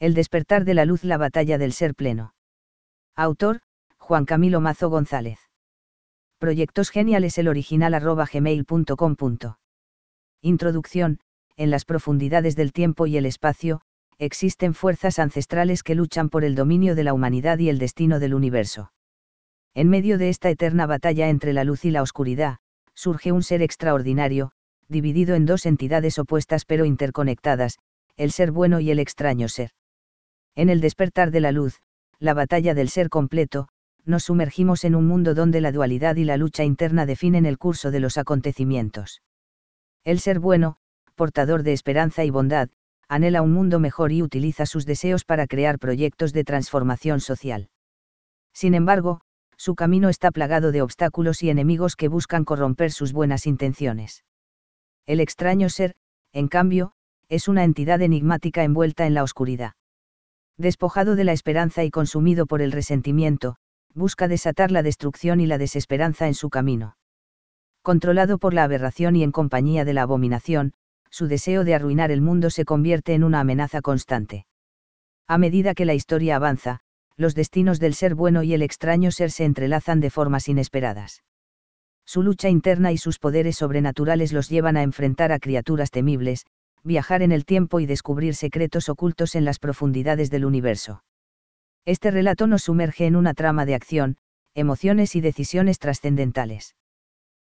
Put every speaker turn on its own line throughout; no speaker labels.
El despertar de la luz, la batalla del ser pleno. Autor, Juan Camilo Mazo González. Proyectos geniales el original gmail.com. Introducción, en las profundidades del tiempo y el espacio, existen fuerzas ancestrales que luchan por el dominio de la humanidad y el destino del universo. En medio de esta eterna batalla entre la luz y la oscuridad, surge un ser extraordinario, dividido en dos entidades opuestas pero interconectadas, el ser bueno y el extraño ser. En el despertar de la luz, la batalla del ser completo, nos sumergimos en un mundo donde la dualidad y la lucha interna definen el curso de los acontecimientos. El ser bueno, portador de esperanza y bondad, anhela un mundo mejor y utiliza sus deseos para crear proyectos de transformación social. Sin embargo, su camino está plagado de obstáculos y enemigos que buscan corromper sus buenas intenciones. El extraño ser, en cambio, es una entidad enigmática envuelta en la oscuridad despojado de la esperanza y consumido por el resentimiento, busca desatar la destrucción y la desesperanza en su camino. Controlado por la aberración y en compañía de la abominación, su deseo de arruinar el mundo se convierte en una amenaza constante. A medida que la historia avanza, los destinos del ser bueno y el extraño ser se entrelazan de formas inesperadas. Su lucha interna y sus poderes sobrenaturales los llevan a enfrentar a criaturas temibles, viajar en el tiempo y descubrir secretos ocultos en las profundidades del universo. Este relato nos sumerge en una trama de acción, emociones y decisiones trascendentales.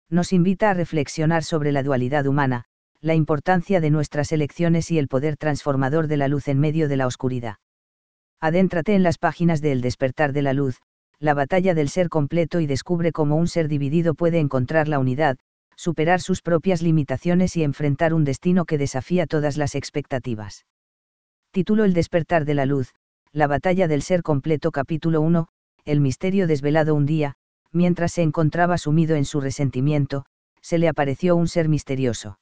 Nos invita a reflexionar sobre la dualidad humana, la importancia de nuestras elecciones y el poder transformador de la luz en medio de la oscuridad. Adéntrate en las páginas de El despertar de la luz, la batalla del ser completo y descubre cómo un ser dividido puede encontrar la unidad, superar sus propias limitaciones y enfrentar un destino que desafía todas las expectativas. Título El despertar de la luz, la batalla del ser completo capítulo 1, el misterio desvelado un día, mientras se encontraba sumido en su resentimiento, se le apareció un ser misterioso.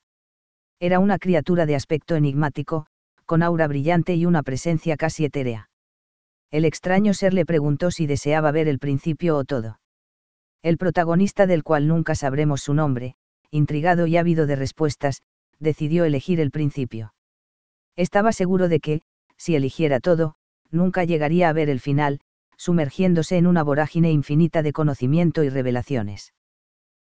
Era una criatura de aspecto enigmático, con aura brillante y una presencia casi etérea. El extraño ser le preguntó si deseaba ver el principio o todo. El protagonista del cual nunca sabremos su nombre, intrigado y ávido de respuestas, decidió elegir el principio. Estaba seguro de que, si eligiera todo, nunca llegaría a ver el final, sumergiéndose en una vorágine infinita de conocimiento y revelaciones.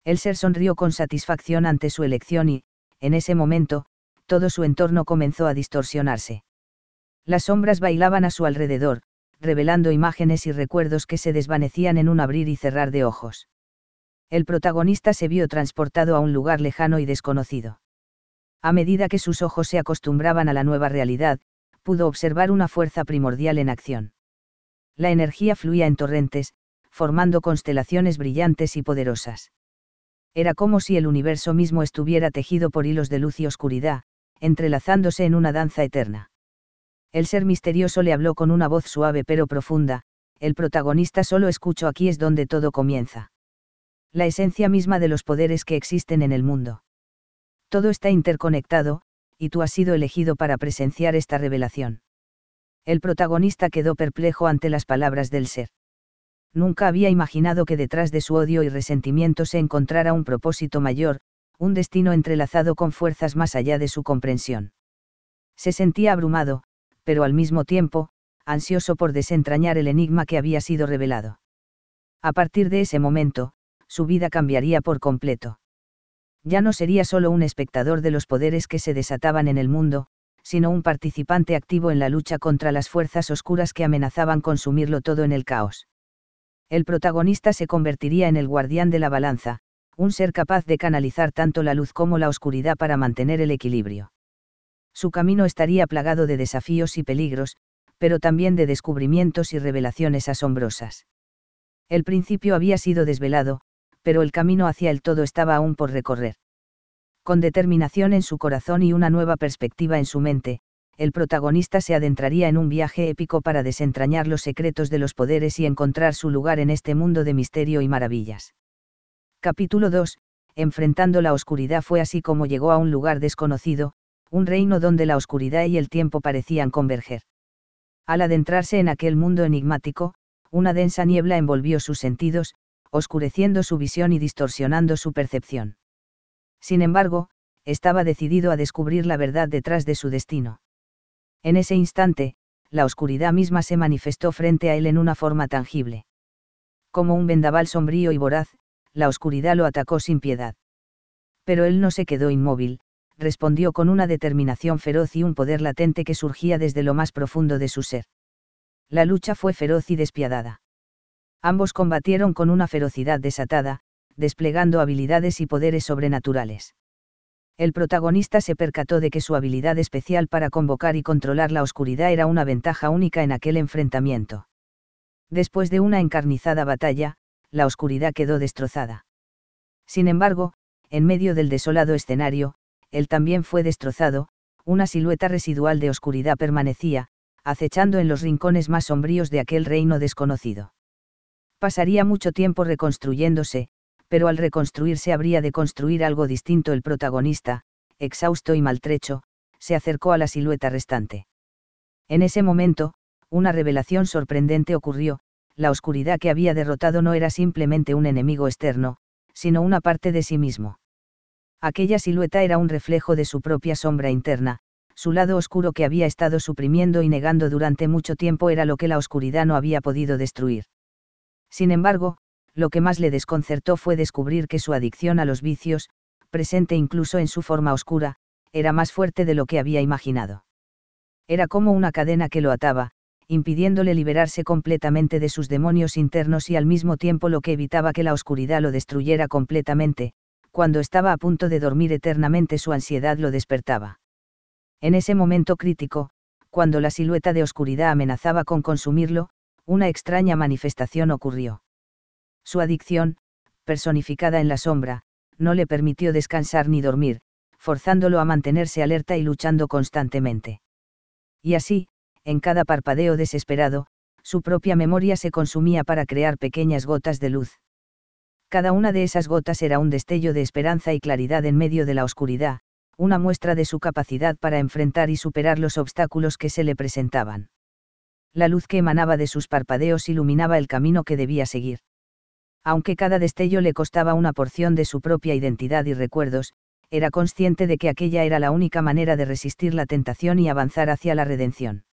El ser sonrió con satisfacción ante su elección y, en ese momento, todo su entorno comenzó a distorsionarse. Las sombras bailaban a su alrededor, revelando imágenes y recuerdos que se desvanecían en un abrir y cerrar de ojos el protagonista se vio transportado a un lugar lejano y desconocido. A medida que sus ojos se acostumbraban a la nueva realidad, pudo observar una fuerza primordial en acción. La energía fluía en torrentes, formando constelaciones brillantes y poderosas. Era como si el universo mismo estuviera tejido por hilos de luz y oscuridad, entrelazándose en una danza eterna. El ser misterioso le habló con una voz suave pero profunda, el protagonista solo escuchó aquí es donde todo comienza la esencia misma de los poderes que existen en el mundo. Todo está interconectado, y tú has sido elegido para presenciar esta revelación. El protagonista quedó perplejo ante las palabras del ser. Nunca había imaginado que detrás de su odio y resentimiento se encontrara un propósito mayor, un destino entrelazado con fuerzas más allá de su comprensión. Se sentía abrumado, pero al mismo tiempo, ansioso por desentrañar el enigma que había sido revelado. A partir de ese momento, su vida cambiaría por completo. Ya no sería solo un espectador de los poderes que se desataban en el mundo, sino un participante activo en la lucha contra las fuerzas oscuras que amenazaban consumirlo todo en el caos. El protagonista se convertiría en el guardián de la balanza, un ser capaz de canalizar tanto la luz como la oscuridad para mantener el equilibrio. Su camino estaría plagado de desafíos y peligros, pero también de descubrimientos y revelaciones asombrosas. El principio había sido desvelado, pero el camino hacia el todo estaba aún por recorrer. Con determinación en su corazón y una nueva perspectiva en su mente, el protagonista se adentraría en un viaje épico para desentrañar los secretos de los poderes y encontrar su lugar en este mundo de misterio y maravillas. Capítulo 2. Enfrentando la oscuridad fue así como llegó a un lugar desconocido, un reino donde la oscuridad y el tiempo parecían converger. Al adentrarse en aquel mundo enigmático, una densa niebla envolvió sus sentidos, oscureciendo su visión y distorsionando su percepción. Sin embargo, estaba decidido a descubrir la verdad detrás de su destino. En ese instante, la oscuridad misma se manifestó frente a él en una forma tangible. Como un vendaval sombrío y voraz, la oscuridad lo atacó sin piedad. Pero él no se quedó inmóvil, respondió con una determinación feroz y un poder latente que surgía desde lo más profundo de su ser. La lucha fue feroz y despiadada. Ambos combatieron con una ferocidad desatada, desplegando habilidades y poderes sobrenaturales. El protagonista se percató de que su habilidad especial para convocar y controlar la oscuridad era una ventaja única en aquel enfrentamiento. Después de una encarnizada batalla, la oscuridad quedó destrozada. Sin embargo, en medio del desolado escenario, él también fue destrozado, una silueta residual de oscuridad permanecía, acechando en los rincones más sombríos de aquel reino desconocido. Pasaría mucho tiempo reconstruyéndose, pero al reconstruirse habría de construir algo distinto el protagonista, exhausto y maltrecho, se acercó a la silueta restante. En ese momento, una revelación sorprendente ocurrió, la oscuridad que había derrotado no era simplemente un enemigo externo, sino una parte de sí mismo. Aquella silueta era un reflejo de su propia sombra interna, su lado oscuro que había estado suprimiendo y negando durante mucho tiempo era lo que la oscuridad no había podido destruir. Sin embargo, lo que más le desconcertó fue descubrir que su adicción a los vicios, presente incluso en su forma oscura, era más fuerte de lo que había imaginado. Era como una cadena que lo ataba, impidiéndole liberarse completamente de sus demonios internos y al mismo tiempo lo que evitaba que la oscuridad lo destruyera completamente, cuando estaba a punto de dormir eternamente su ansiedad lo despertaba. En ese momento crítico, cuando la silueta de oscuridad amenazaba con consumirlo, una extraña manifestación ocurrió. Su adicción, personificada en la sombra, no le permitió descansar ni dormir, forzándolo a mantenerse alerta y luchando constantemente. Y así, en cada parpadeo desesperado, su propia memoria se consumía para crear pequeñas gotas de luz. Cada una de esas gotas era un destello de esperanza y claridad en medio de la oscuridad, una muestra de su capacidad para enfrentar y superar los obstáculos que se le presentaban. La luz que emanaba de sus parpadeos iluminaba el camino que debía seguir aunque cada destello le costaba una porción de su propia identidad y recuerdos, era consciente de que aquella era la única manera de resistir la tentación y avanzar hacia la redención.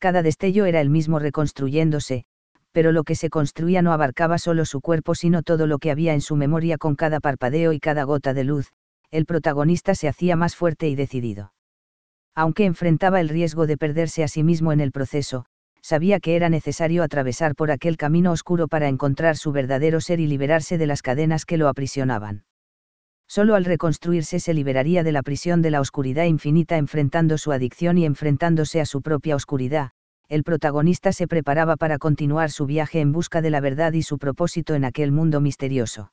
Cada destello era el mismo reconstruyéndose, pero lo que se construía no abarcaba solo su cuerpo sino todo lo que había en su memoria con cada parpadeo y cada gota de luz, el protagonista se hacía más fuerte y decidido. Aunque enfrentaba el riesgo de perderse a sí mismo en el proceso, sabía que era necesario atravesar por aquel camino oscuro para encontrar su verdadero ser y liberarse de las cadenas que lo aprisionaban. Solo al reconstruirse se liberaría de la prisión de la oscuridad infinita enfrentando su adicción y enfrentándose a su propia oscuridad, el protagonista se preparaba para continuar su viaje en busca de la verdad y su propósito en aquel mundo misterioso.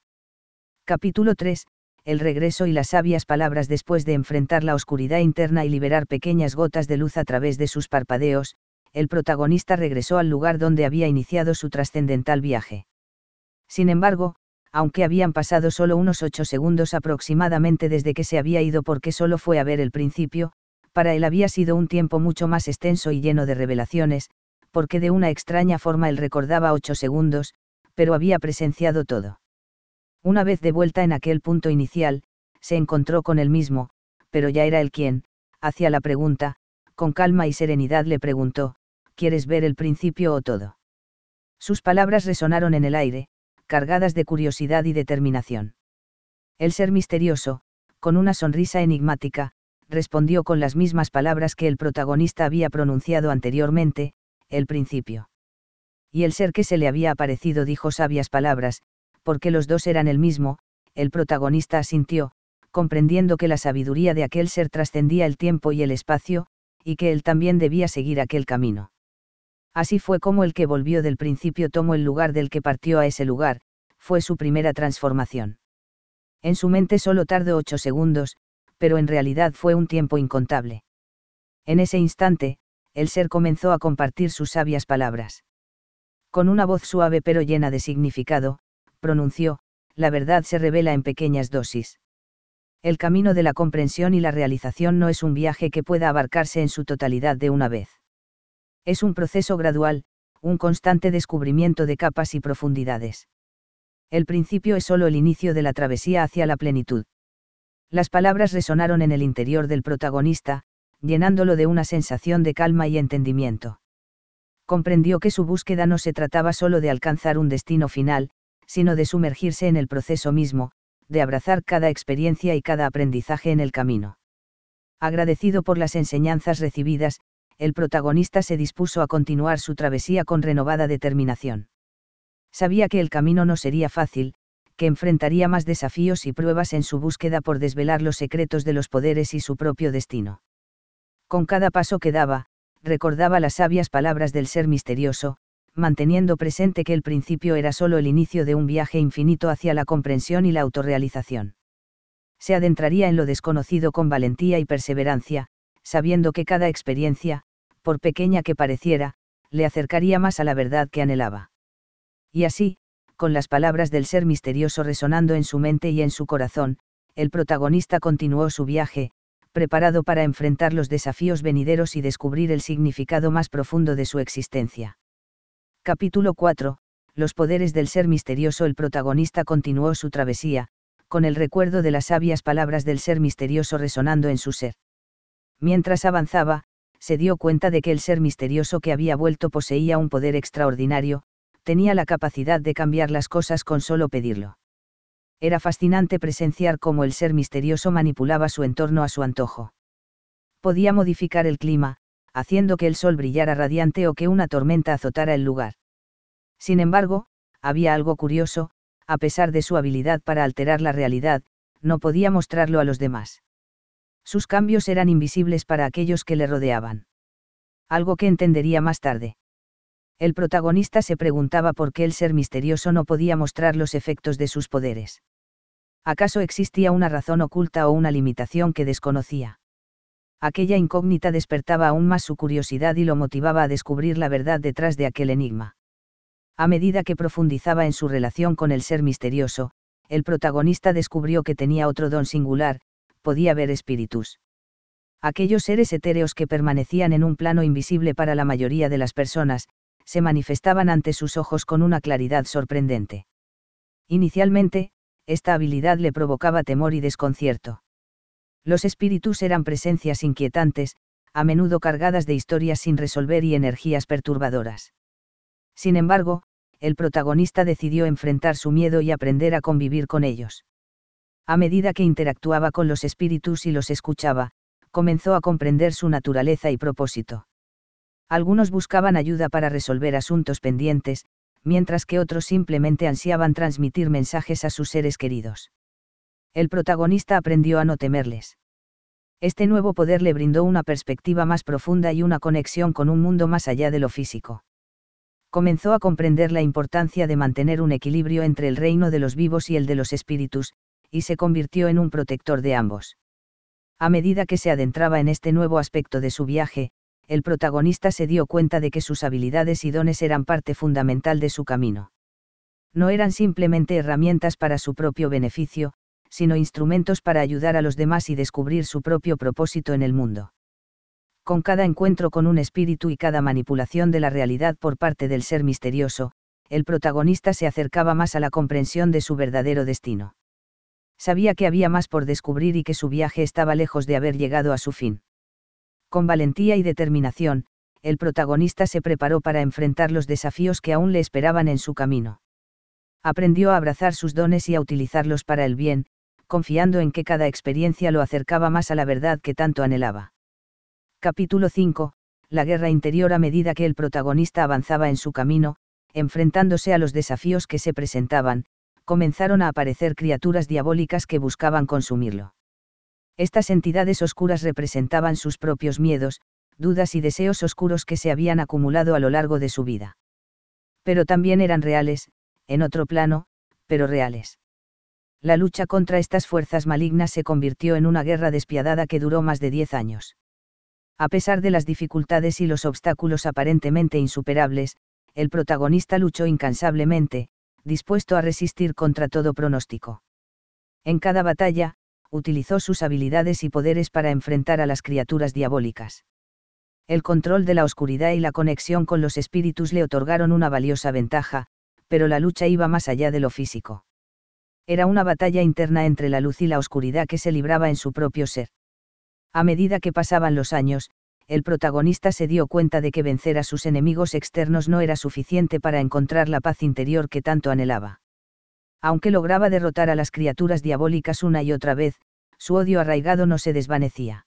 Capítulo 3. El regreso y las sabias palabras después de enfrentar la oscuridad interna y liberar pequeñas gotas de luz a través de sus parpadeos, el protagonista regresó al lugar donde había iniciado su trascendental viaje. Sin embargo, aunque habían pasado solo unos ocho segundos aproximadamente desde que se había ido porque solo fue a ver el principio, para él había sido un tiempo mucho más extenso y lleno de revelaciones, porque de una extraña forma él recordaba ocho segundos, pero había presenciado todo. Una vez de vuelta en aquel punto inicial, se encontró con él mismo, pero ya era él quien, hacia la pregunta, con calma y serenidad le preguntó, ¿quieres ver el principio o todo? Sus palabras resonaron en el aire, cargadas de curiosidad y determinación. El ser misterioso, con una sonrisa enigmática, respondió con las mismas palabras que el protagonista había pronunciado anteriormente, el principio. Y el ser que se le había aparecido dijo sabias palabras, porque los dos eran el mismo, el protagonista asintió, comprendiendo que la sabiduría de aquel ser trascendía el tiempo y el espacio, y que él también debía seguir aquel camino. Así fue como el que volvió del principio tomó el lugar del que partió a ese lugar, fue su primera transformación. En su mente solo tardó ocho segundos, pero en realidad fue un tiempo incontable. En ese instante, el ser comenzó a compartir sus sabias palabras. Con una voz suave pero llena de significado, pronunció, la verdad se revela en pequeñas dosis. El camino de la comprensión y la realización no es un viaje que pueda abarcarse en su totalidad de una vez. Es un proceso gradual, un constante descubrimiento de capas y profundidades. El principio es solo el inicio de la travesía hacia la plenitud. Las palabras resonaron en el interior del protagonista, llenándolo de una sensación de calma y entendimiento. Comprendió que su búsqueda no se trataba solo de alcanzar un destino final, sino de sumergirse en el proceso mismo, de abrazar cada experiencia y cada aprendizaje en el camino. Agradecido por las enseñanzas recibidas, el protagonista se dispuso a continuar su travesía con renovada determinación. Sabía que el camino no sería fácil, que enfrentaría más desafíos y pruebas en su búsqueda por desvelar los secretos de los poderes y su propio destino. Con cada paso que daba, recordaba las sabias palabras del ser misterioso, manteniendo presente que el principio era solo el inicio de un viaje infinito hacia la comprensión y la autorrealización. Se adentraría en lo desconocido con valentía y perseverancia, sabiendo que cada experiencia, por pequeña que pareciera, le acercaría más a la verdad que anhelaba. Y así, con las palabras del ser misterioso resonando en su mente y en su corazón, el protagonista continuó su viaje, preparado para enfrentar los desafíos venideros y descubrir el significado más profundo de su existencia. Capítulo 4. Los poderes del ser misterioso. El protagonista continuó su travesía, con el recuerdo de las sabias palabras del ser misterioso resonando en su ser. Mientras avanzaba, se dio cuenta de que el ser misterioso que había vuelto poseía un poder extraordinario, tenía la capacidad de cambiar las cosas con solo pedirlo. Era fascinante presenciar cómo el ser misterioso manipulaba su entorno a su antojo. Podía modificar el clima, haciendo que el sol brillara radiante o que una tormenta azotara el lugar. Sin embargo, había algo curioso, a pesar de su habilidad para alterar la realidad, no podía mostrarlo a los demás. Sus cambios eran invisibles para aquellos que le rodeaban. Algo que entendería más tarde. El protagonista se preguntaba por qué el ser misterioso no podía mostrar los efectos de sus poderes. ¿Acaso existía una razón oculta o una limitación que desconocía? aquella incógnita despertaba aún más su curiosidad y lo motivaba a descubrir la verdad detrás de aquel enigma. A medida que profundizaba en su relación con el ser misterioso, el protagonista descubrió que tenía otro don singular, podía ver espíritus. Aquellos seres etéreos que permanecían en un plano invisible para la mayoría de las personas, se manifestaban ante sus ojos con una claridad sorprendente. Inicialmente, esta habilidad le provocaba temor y desconcierto. Los espíritus eran presencias inquietantes, a menudo cargadas de historias sin resolver y energías perturbadoras. Sin embargo, el protagonista decidió enfrentar su miedo y aprender a convivir con ellos. A medida que interactuaba con los espíritus y los escuchaba, comenzó a comprender su naturaleza y propósito. Algunos buscaban ayuda para resolver asuntos pendientes, mientras que otros simplemente ansiaban transmitir mensajes a sus seres queridos el protagonista aprendió a no temerles. Este nuevo poder le brindó una perspectiva más profunda y una conexión con un mundo más allá de lo físico. Comenzó a comprender la importancia de mantener un equilibrio entre el reino de los vivos y el de los espíritus, y se convirtió en un protector de ambos. A medida que se adentraba en este nuevo aspecto de su viaje, el protagonista se dio cuenta de que sus habilidades y dones eran parte fundamental de su camino. No eran simplemente herramientas para su propio beneficio, sino instrumentos para ayudar a los demás y descubrir su propio propósito en el mundo. Con cada encuentro con un espíritu y cada manipulación de la realidad por parte del ser misterioso, el protagonista se acercaba más a la comprensión de su verdadero destino. Sabía que había más por descubrir y que su viaje estaba lejos de haber llegado a su fin. Con valentía y determinación, el protagonista se preparó para enfrentar los desafíos que aún le esperaban en su camino. Aprendió a abrazar sus dones y a utilizarlos para el bien, confiando en que cada experiencia lo acercaba más a la verdad que tanto anhelaba. Capítulo 5. La guerra interior a medida que el protagonista avanzaba en su camino, enfrentándose a los desafíos que se presentaban, comenzaron a aparecer criaturas diabólicas que buscaban consumirlo. Estas entidades oscuras representaban sus propios miedos, dudas y deseos oscuros que se habían acumulado a lo largo de su vida. Pero también eran reales, en otro plano, pero reales la lucha contra estas fuerzas malignas se convirtió en una guerra despiadada que duró más de diez años. A pesar de las dificultades y los obstáculos aparentemente insuperables, el protagonista luchó incansablemente, dispuesto a resistir contra todo pronóstico. En cada batalla, utilizó sus habilidades y poderes para enfrentar a las criaturas diabólicas. El control de la oscuridad y la conexión con los espíritus le otorgaron una valiosa ventaja, pero la lucha iba más allá de lo físico. Era una batalla interna entre la luz y la oscuridad que se libraba en su propio ser. A medida que pasaban los años, el protagonista se dio cuenta de que vencer a sus enemigos externos no era suficiente para encontrar la paz interior que tanto anhelaba. Aunque lograba derrotar a las criaturas diabólicas una y otra vez, su odio arraigado no se desvanecía.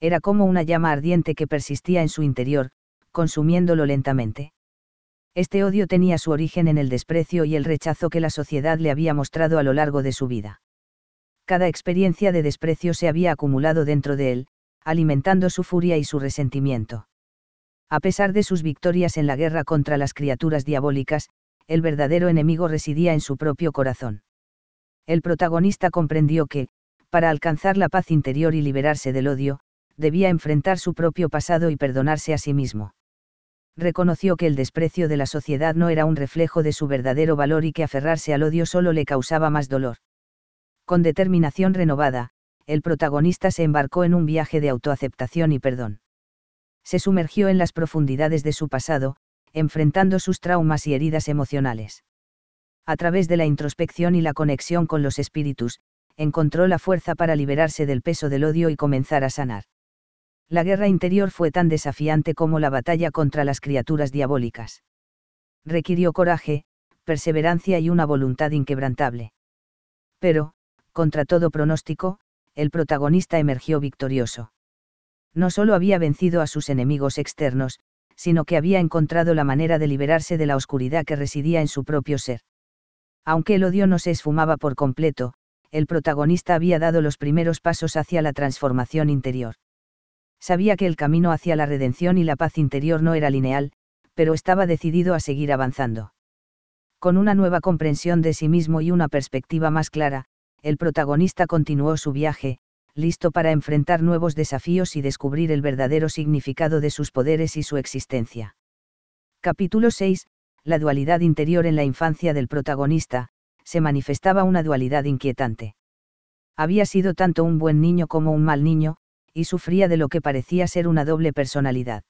Era como una llama ardiente que persistía en su interior, consumiéndolo lentamente. Este odio tenía su origen en el desprecio y el rechazo que la sociedad le había mostrado a lo largo de su vida. Cada experiencia de desprecio se había acumulado dentro de él, alimentando su furia y su resentimiento. A pesar de sus victorias en la guerra contra las criaturas diabólicas, el verdadero enemigo residía en su propio corazón. El protagonista comprendió que, para alcanzar la paz interior y liberarse del odio, debía enfrentar su propio pasado y perdonarse a sí mismo. Reconoció que el desprecio de la sociedad no era un reflejo de su verdadero valor y que aferrarse al odio solo le causaba más dolor. Con determinación renovada, el protagonista se embarcó en un viaje de autoaceptación y perdón. Se sumergió en las profundidades de su pasado, enfrentando sus traumas y heridas emocionales. A través de la introspección y la conexión con los espíritus, encontró la fuerza para liberarse del peso del odio y comenzar a sanar. La guerra interior fue tan desafiante como la batalla contra las criaturas diabólicas. Requirió coraje, perseverancia y una voluntad inquebrantable. Pero, contra todo pronóstico, el protagonista emergió victorioso. No solo había vencido a sus enemigos externos, sino que había encontrado la manera de liberarse de la oscuridad que residía en su propio ser. Aunque el odio no se esfumaba por completo, el protagonista había dado los primeros pasos hacia la transformación interior. Sabía que el camino hacia la redención y la paz interior no era lineal, pero estaba decidido a seguir avanzando. Con una nueva comprensión de sí mismo y una perspectiva más clara, el protagonista continuó su viaje, listo para enfrentar nuevos desafíos y descubrir el verdadero significado de sus poderes y su existencia. Capítulo 6. La dualidad interior en la infancia del protagonista, se manifestaba una dualidad inquietante. Había sido tanto un buen niño como un mal niño, y sufría de lo que parecía ser una doble personalidad.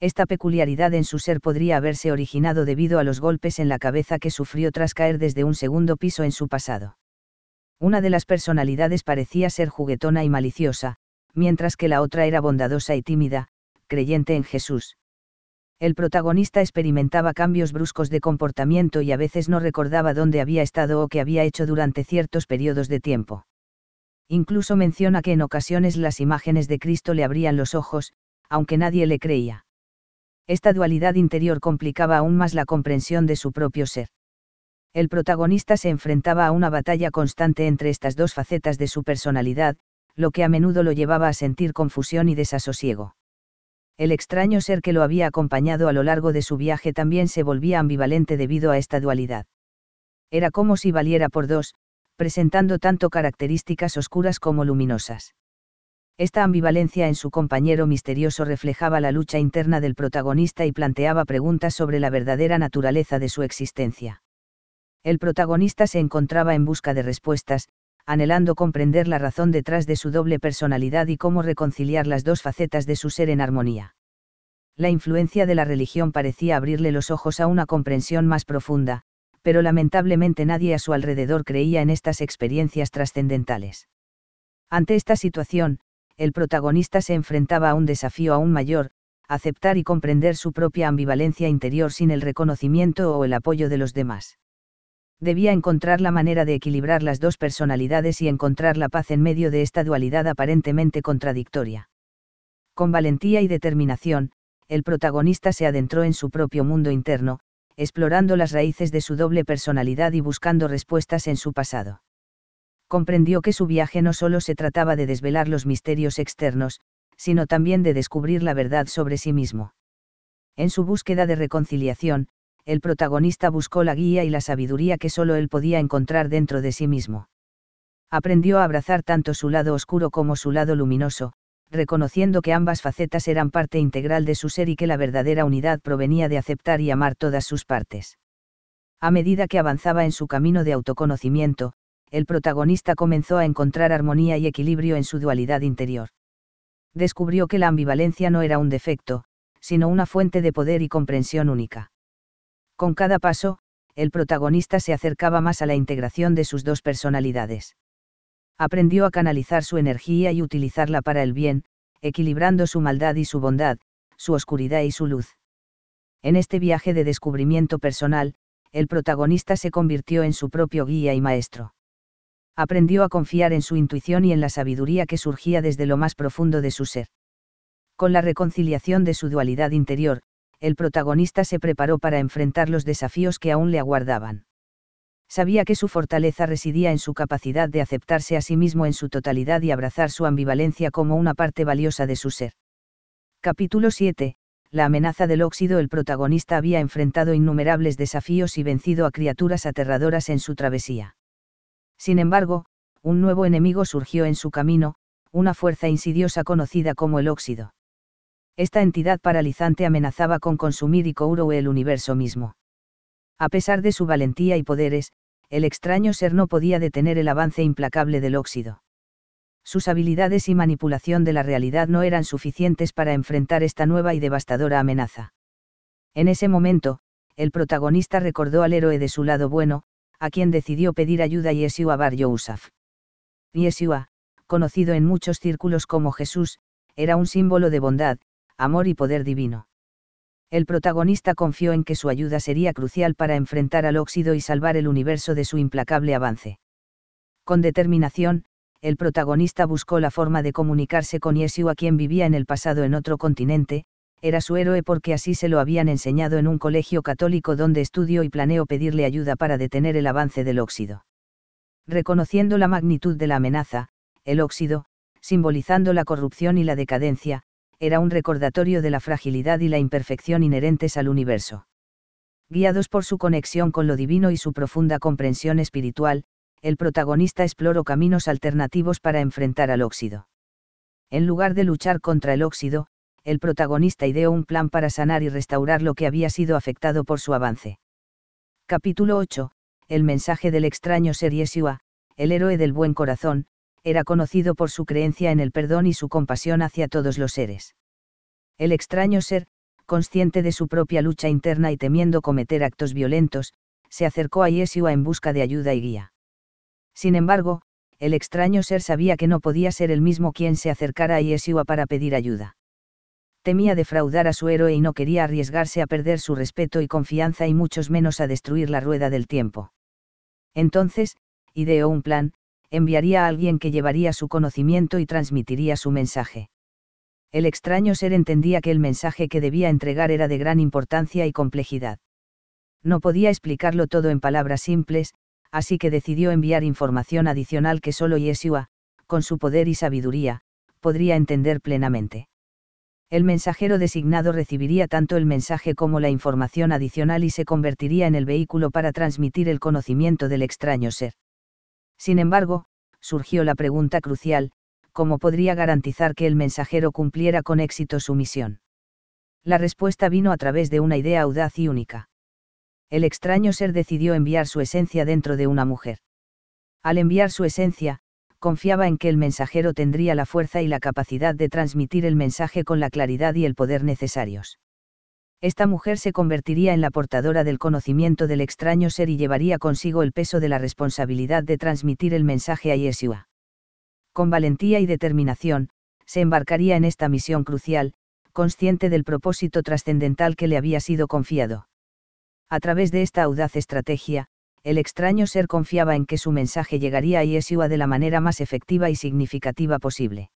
Esta peculiaridad en su ser podría haberse originado debido a los golpes en la cabeza que sufrió tras caer desde un segundo piso en su pasado. Una de las personalidades parecía ser juguetona y maliciosa, mientras que la otra era bondadosa y tímida, creyente en Jesús. El protagonista experimentaba cambios bruscos de comportamiento y a veces no recordaba dónde había estado o qué había hecho durante ciertos periodos de tiempo. Incluso menciona que en ocasiones las imágenes de Cristo le abrían los ojos, aunque nadie le creía. Esta dualidad interior complicaba aún más la comprensión de su propio ser el protagonista se enfrentaba a una batalla constante entre estas dos facetas de su personalidad, lo que a menudo lo llevaba a sentir confusión y desasosiego. El extraño ser que lo había acompañado a lo largo de su viaje también se volvía ambivalente debido a esta dualidad. Era como si valiera por dos, presentando tanto características oscuras como luminosas. Esta ambivalencia en su compañero misterioso reflejaba la lucha interna del protagonista y planteaba preguntas sobre la verdadera naturaleza de su existencia. El protagonista se encontraba en busca de respuestas, anhelando comprender la razón detrás de su doble personalidad y cómo reconciliar las dos facetas de su ser en armonía. La influencia de la religión parecía abrirle los ojos a una comprensión más profunda, pero lamentablemente nadie a su alrededor creía en estas experiencias trascendentales. Ante esta situación, el protagonista se enfrentaba a un desafío aún mayor, aceptar y comprender su propia ambivalencia interior sin el reconocimiento o el apoyo de los demás debía encontrar la manera de equilibrar las dos personalidades y encontrar la paz en medio de esta dualidad aparentemente contradictoria. Con valentía y determinación, el protagonista se adentró en su propio mundo interno, explorando las raíces de su doble personalidad y buscando respuestas en su pasado. Comprendió que su viaje no solo se trataba de desvelar los misterios externos, sino también de descubrir la verdad sobre sí mismo. En su búsqueda de reconciliación, el protagonista buscó la guía y la sabiduría que solo él podía encontrar dentro de sí mismo. Aprendió a abrazar tanto su lado oscuro como su lado luminoso, reconociendo que ambas facetas eran parte integral de su ser y que la verdadera unidad provenía de aceptar y amar todas sus partes. A medida que avanzaba en su camino de autoconocimiento, el protagonista comenzó a encontrar armonía y equilibrio en su dualidad interior. Descubrió que la ambivalencia no era un defecto, sino una fuente de poder y comprensión única. Con cada paso, el protagonista se acercaba más a la integración de sus dos personalidades. Aprendió a canalizar su energía y utilizarla para el bien, equilibrando su maldad y su bondad, su oscuridad y su luz. En este viaje de descubrimiento personal, el protagonista se convirtió en su propio guía y maestro. Aprendió a confiar en su intuición y en la sabiduría que surgía desde lo más profundo de su ser. Con la reconciliación de su dualidad interior, el protagonista se preparó para enfrentar los desafíos que aún le aguardaban. Sabía que su fortaleza residía en su capacidad de aceptarse a sí mismo en su totalidad y abrazar su ambivalencia como una parte valiosa de su ser. Capítulo 7. La amenaza del óxido El protagonista había enfrentado innumerables desafíos y vencido a criaturas aterradoras en su travesía. Sin embargo, un nuevo enemigo surgió en su camino, una fuerza insidiosa conocida como el óxido. Esta entidad paralizante amenazaba con consumir y Kouro el universo mismo. A pesar de su valentía y poderes, el extraño ser no podía detener el avance implacable del óxido. Sus habilidades y manipulación de la realidad no eran suficientes para enfrentar esta nueva y devastadora amenaza. En ese momento, el protagonista recordó al héroe de su lado bueno, a quien decidió pedir ayuda Yeshua Bar Yosef. Yeshua, conocido en muchos círculos como Jesús, era un símbolo de bondad, amor y poder divino. El protagonista confió en que su ayuda sería crucial para enfrentar al óxido y salvar el universo de su implacable avance. Con determinación, el protagonista buscó la forma de comunicarse con Yeshua quien vivía en el pasado en otro continente, era su héroe porque así se lo habían enseñado en un colegio católico donde estudió y planeó pedirle ayuda para detener el avance del óxido. Reconociendo la magnitud de la amenaza, el óxido, simbolizando la corrupción y la decadencia, era un recordatorio de la fragilidad y la imperfección inherentes al universo. Guiados por su conexión con lo divino y su profunda comprensión espiritual, el protagonista exploró caminos alternativos para enfrentar al óxido. En lugar de luchar contra el óxido, el protagonista ideó un plan para sanar y restaurar lo que había sido afectado por su avance. Capítulo 8. El mensaje del extraño ser Yeshua, el héroe del buen corazón, era conocido por su creencia en el perdón y su compasión hacia todos los seres. El extraño ser, consciente de su propia lucha interna y temiendo cometer actos violentos, se acercó a Yeshua en busca de ayuda y guía. Sin embargo, el extraño ser sabía que no podía ser el mismo quien se acercara a Yeshua para pedir ayuda. Temía defraudar a su héroe y no quería arriesgarse a perder su respeto y confianza y muchos menos a destruir la rueda del tiempo. Entonces, ideó un plan, enviaría a alguien que llevaría su conocimiento y transmitiría su mensaje. El extraño ser entendía que el mensaje que debía entregar era de gran importancia y complejidad. No podía explicarlo todo en palabras simples, así que decidió enviar información adicional que solo Yeshua, con su poder y sabiduría, podría entender plenamente. El mensajero designado recibiría tanto el mensaje como la información adicional y se convertiría en el vehículo para transmitir el conocimiento del extraño ser. Sin embargo, surgió la pregunta crucial, ¿cómo podría garantizar que el mensajero cumpliera con éxito su misión? La respuesta vino a través de una idea audaz y única. El extraño ser decidió enviar su esencia dentro de una mujer. Al enviar su esencia, confiaba en que el mensajero tendría la fuerza y la capacidad de transmitir el mensaje con la claridad y el poder necesarios. Esta mujer se convertiría en la portadora del conocimiento del extraño ser y llevaría consigo el peso de la responsabilidad de transmitir el mensaje a Yeshua. Con valentía y determinación, se embarcaría en esta misión crucial, consciente del propósito trascendental que le había sido confiado. A través de esta audaz estrategia, el extraño ser confiaba en que su mensaje llegaría a Yeshua de la manera más efectiva y significativa posible.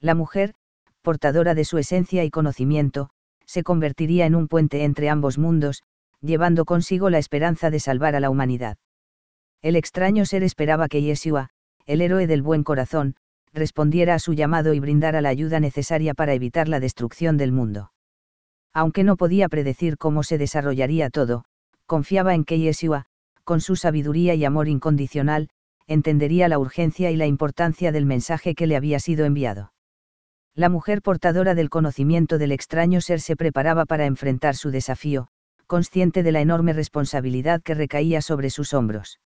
La mujer, portadora de su esencia y conocimiento, se convertiría en un puente entre ambos mundos, llevando consigo la esperanza de salvar a la humanidad. El extraño ser esperaba que Yeshua, el héroe del buen corazón, respondiera a su llamado y brindara la ayuda necesaria para evitar la destrucción del mundo. Aunque no podía predecir cómo se desarrollaría todo, confiaba en que Yeshua, con su sabiduría y amor incondicional, entendería la urgencia y la importancia del mensaje que le había sido enviado la mujer portadora del conocimiento del extraño ser se preparaba para enfrentar su desafío, consciente de la enorme responsabilidad que recaía sobre sus hombros.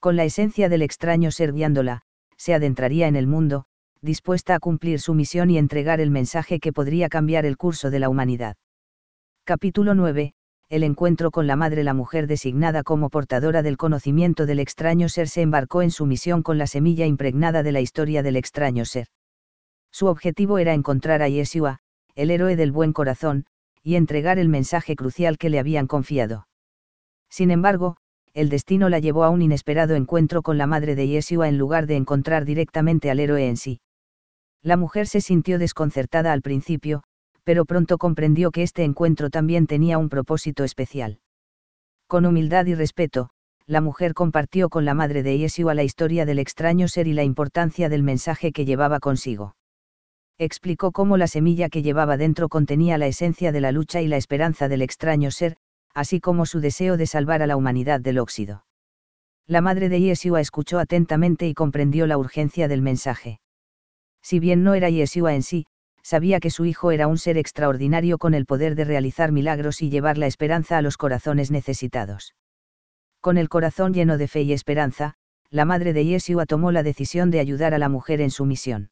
Con la esencia del extraño ser guiándola, se adentraría en el mundo, dispuesta a cumplir su misión y entregar el mensaje que podría cambiar el curso de la humanidad. Capítulo 9. El encuentro con la madre La mujer designada como portadora del conocimiento del extraño ser se embarcó en su misión con la semilla impregnada de la historia del extraño ser Su objetivo era encontrar a Yeshua, el héroe del buen corazón, y entregar el mensaje crucial que le habían confiado. Sin embargo, el destino la llevó a un inesperado encuentro con la madre de Yeshua en lugar de encontrar directamente al héroe en sí. La mujer se sintió desconcertada al principio, pero pronto comprendió que este encuentro también tenía un propósito especial. Con humildad y respeto, la mujer compartió con la madre de Yeshua la historia del extraño ser y la importancia del mensaje que llevaba consigo. Explicó cómo la semilla que llevaba dentro contenía la esencia de la lucha y la esperanza del extraño ser, así como su deseo de salvar a la humanidad del óxido. La madre de Yeshua escuchó atentamente y comprendió la urgencia del mensaje. Si bien no era Yeshua en sí, sabía que su hijo era un ser extraordinario con el poder de realizar milagros y llevar la esperanza a los corazones necesitados. Con el corazón lleno de fe y esperanza, la madre de Yeshua tomó la decisión de ayudar a la mujer en su misión.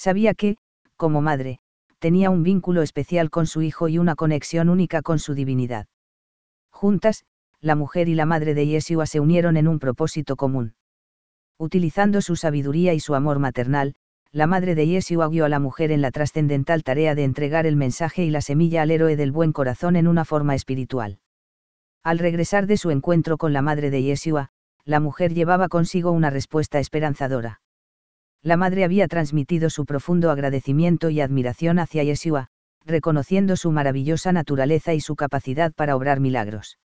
Sabía que, como madre, tenía un vínculo especial con su hijo y una conexión única con su divinidad. Juntas, la mujer y la madre de Yeshua se unieron en un propósito común. Utilizando su sabiduría y su amor maternal, la madre de Yeshua guió a la mujer en la trascendental tarea de entregar el mensaje y la semilla al héroe del buen corazón en una forma espiritual. Al regresar de su encuentro con la madre de Yeshua, la mujer llevaba consigo una respuesta esperanzadora. La madre había transmitido su profundo agradecimiento y admiración hacia Yeshua, reconociendo su maravillosa naturaleza y su capacidad para obrar milagros.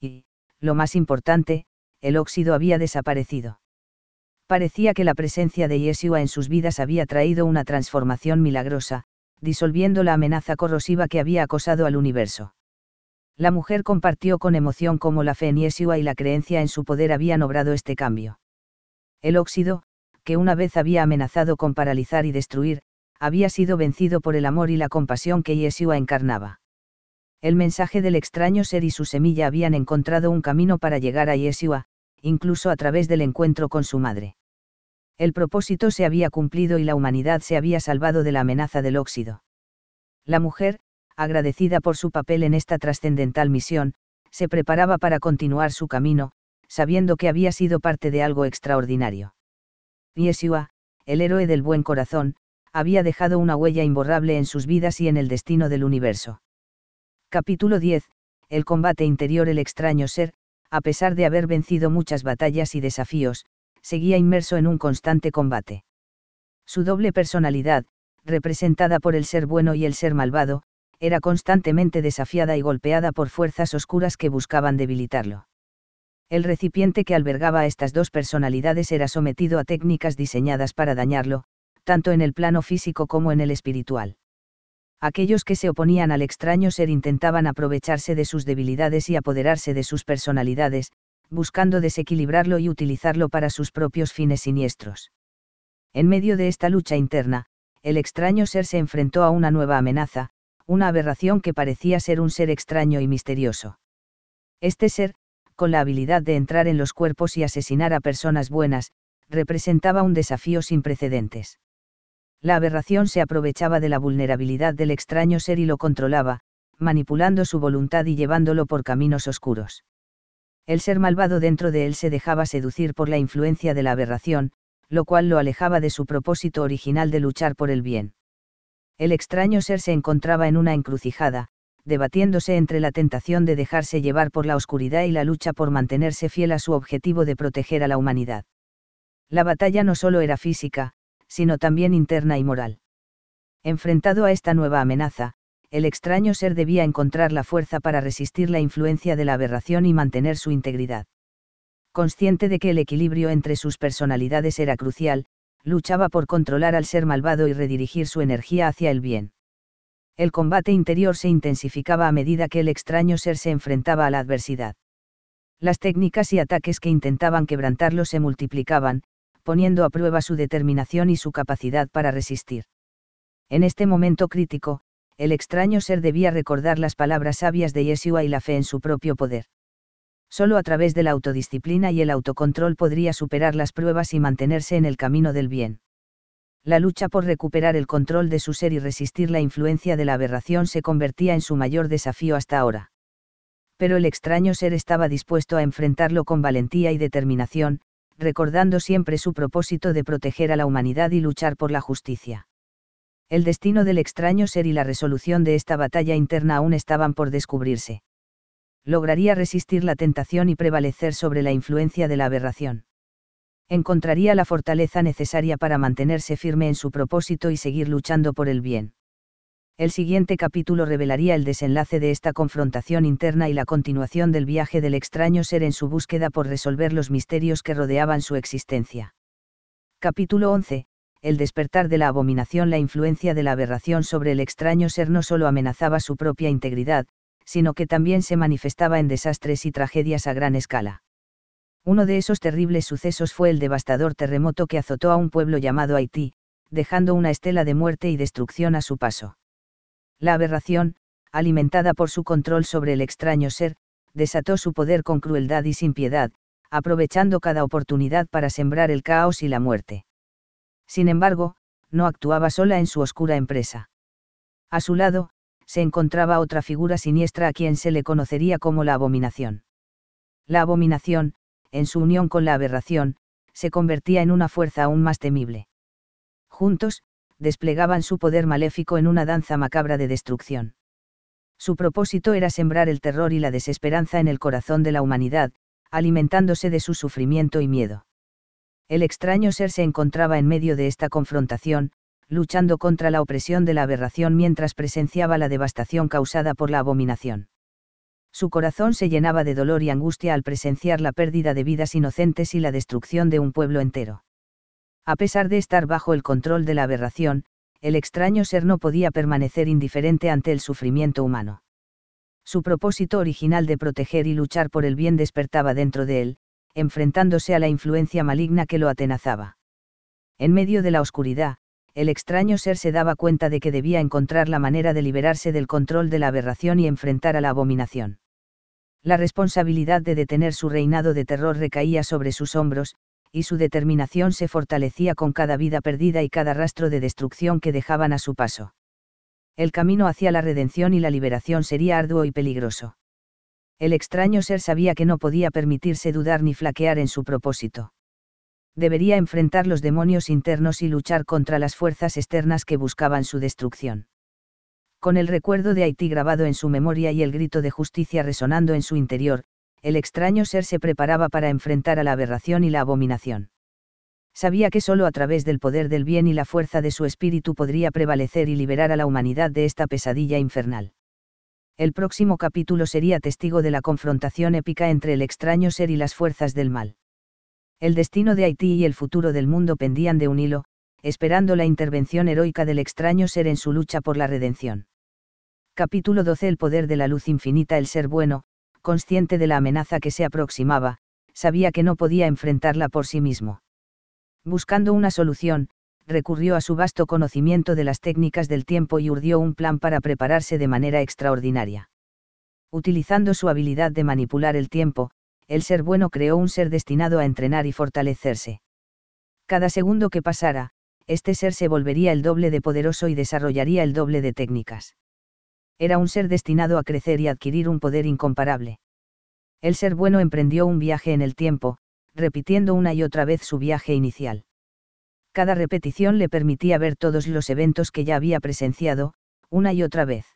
Y, lo más importante, el óxido había desaparecido parecía que la presencia de Yeshua en sus vidas había traído una transformación milagrosa, disolviendo la amenaza corrosiva que había acosado al universo. La mujer compartió con emoción cómo la fe en Yeshua y la creencia en su poder habían obrado este cambio. El óxido, que una vez había amenazado con paralizar y destruir, había sido vencido por el amor y la compasión que Yeshua encarnaba. El mensaje del extraño ser y su semilla habían encontrado un camino para llegar a Yeshua, incluso a través del encuentro con su madre el propósito se había cumplido y la humanidad se había salvado de la amenaza del óxido. La mujer, agradecida por su papel en esta trascendental misión, se preparaba para continuar su camino, sabiendo que había sido parte de algo extraordinario. Yeshua, el héroe del buen corazón, había dejado una huella imborrable en sus vidas y en el destino del universo. Capítulo 10. El combate interior El extraño ser, a pesar de haber vencido muchas batallas y desafíos, seguía inmerso en un constante combate. Su doble personalidad, representada por el ser bueno y el ser malvado, era constantemente desafiada y golpeada por fuerzas oscuras que buscaban debilitarlo. El recipiente que albergaba a estas dos personalidades era sometido a técnicas diseñadas para dañarlo, tanto en el plano físico como en el espiritual. Aquellos que se oponían al extraño ser intentaban aprovecharse de sus debilidades y apoderarse de sus personalidades, buscando desequilibrarlo y utilizarlo para sus propios fines siniestros. En medio de esta lucha interna, el extraño ser se enfrentó a una nueva amenaza, una aberración que parecía ser un ser extraño y misterioso. Este ser, con la habilidad de entrar en los cuerpos y asesinar a personas buenas, representaba un desafío sin precedentes. La aberración se aprovechaba de la vulnerabilidad del extraño ser y lo controlaba, manipulando su voluntad y llevándolo por caminos oscuros el ser malvado dentro de él se dejaba seducir por la influencia de la aberración, lo cual lo alejaba de su propósito original de luchar por el bien. El extraño ser se encontraba en una encrucijada, debatiéndose entre la tentación de dejarse llevar por la oscuridad y la lucha por mantenerse fiel a su objetivo de proteger a la humanidad. La batalla no solo era física, sino también interna y moral. Enfrentado a esta nueva amenaza, el extraño ser debía encontrar la fuerza para resistir la influencia de la aberración y mantener su integridad. Consciente de que el equilibrio entre sus personalidades era crucial, luchaba por controlar al ser malvado y redirigir su energía hacia el bien. El combate interior se intensificaba a medida que el extraño ser se enfrentaba a la adversidad. Las técnicas y ataques que intentaban quebrantarlo se multiplicaban, poniendo a prueba su determinación y su capacidad para resistir. En este momento crítico, el extraño ser debía recordar las palabras sabias de Yeshua y la fe en su propio poder. Solo a través de la autodisciplina y el autocontrol podría superar las pruebas y mantenerse en el camino del bien. La lucha por recuperar el control de su ser y resistir la influencia de la aberración se convertía en su mayor desafío hasta ahora. Pero el extraño ser estaba dispuesto a enfrentarlo con valentía y determinación, recordando siempre su propósito de proteger a la humanidad y luchar por la justicia. El destino del extraño ser y la resolución de esta batalla interna aún estaban por descubrirse. Lograría resistir la tentación y prevalecer sobre la influencia de la aberración. Encontraría la fortaleza necesaria para mantenerse firme en su propósito y seguir luchando por el bien. El siguiente capítulo revelaría el desenlace de esta confrontación interna y la continuación del viaje del extraño ser en su búsqueda por resolver los misterios que rodeaban su existencia. Capítulo 11. El despertar de la abominación La influencia de la aberración sobre el extraño ser no solo amenazaba su propia integridad, sino que también se manifestaba en desastres y tragedias a gran escala. Uno de esos terribles sucesos fue el devastador terremoto que azotó a un pueblo llamado Haití, dejando una estela de muerte y destrucción a su paso. La aberración, alimentada por su control sobre el extraño ser, desató su poder con crueldad y sin piedad, aprovechando cada oportunidad para sembrar el caos y la muerte. Sin embargo, no actuaba sola en su oscura empresa. A su lado, se encontraba otra figura siniestra a quien se le conocería como la abominación. La abominación, en su unión con la aberración, se convertía en una fuerza aún más temible. Juntos, desplegaban su poder maléfico en una danza macabra de destrucción. Su propósito era sembrar el terror y la desesperanza en el corazón de la humanidad, alimentándose de su sufrimiento y miedo. El extraño ser se encontraba en medio de esta confrontación, luchando contra la opresión de la aberración mientras presenciaba la devastación causada por la abominación. Su corazón se llenaba de dolor y angustia al presenciar la pérdida de vidas inocentes y la destrucción de un pueblo entero. A pesar de estar bajo el control de la aberración, el extraño ser no podía permanecer indiferente ante el sufrimiento humano. Su propósito original de proteger y luchar por el bien despertaba dentro de él, enfrentándose a la influencia maligna que lo atenazaba. En medio de la oscuridad, el extraño ser se daba cuenta de que debía encontrar la manera de liberarse del control de la aberración y enfrentar a la abominación. La responsabilidad de detener su reinado de terror recaía sobre sus hombros, y su determinación se fortalecía con cada vida perdida y cada rastro de destrucción que dejaban a su paso. El camino hacia la redención y la liberación sería arduo y peligroso. El extraño ser sabía que no podía permitirse dudar ni flaquear en su propósito. Debería enfrentar los demonios internos y luchar contra las fuerzas externas que buscaban su destrucción. Con el recuerdo de Haití grabado en su memoria y el grito de justicia resonando en su interior, el extraño ser se preparaba para enfrentar a la aberración y la abominación. Sabía que sólo a través del poder del bien y la fuerza de su espíritu podría prevalecer y liberar a la humanidad de esta pesadilla infernal. El próximo capítulo sería testigo de la confrontación épica entre el extraño ser y las fuerzas del mal. El destino de Haití y el futuro del mundo pendían de un hilo, esperando la intervención heroica del extraño ser en su lucha por la redención. Capítulo 12 El poder de la luz infinita El ser bueno, consciente de la amenaza que se aproximaba, sabía que no podía enfrentarla por sí mismo. Buscando una solución, recurrió a su vasto conocimiento de las técnicas del tiempo y urdió un plan para prepararse de manera extraordinaria. Utilizando su habilidad de manipular el tiempo, el ser bueno creó un ser destinado a entrenar y fortalecerse. Cada segundo que pasara, este ser se volvería el doble de poderoso y desarrollaría el doble de técnicas era un ser destinado a crecer y adquirir un poder incomparable. El ser bueno emprendió un viaje en el tiempo, repitiendo una y otra vez su viaje inicial. Cada repetición le permitía ver todos los eventos que ya había presenciado, una y otra vez.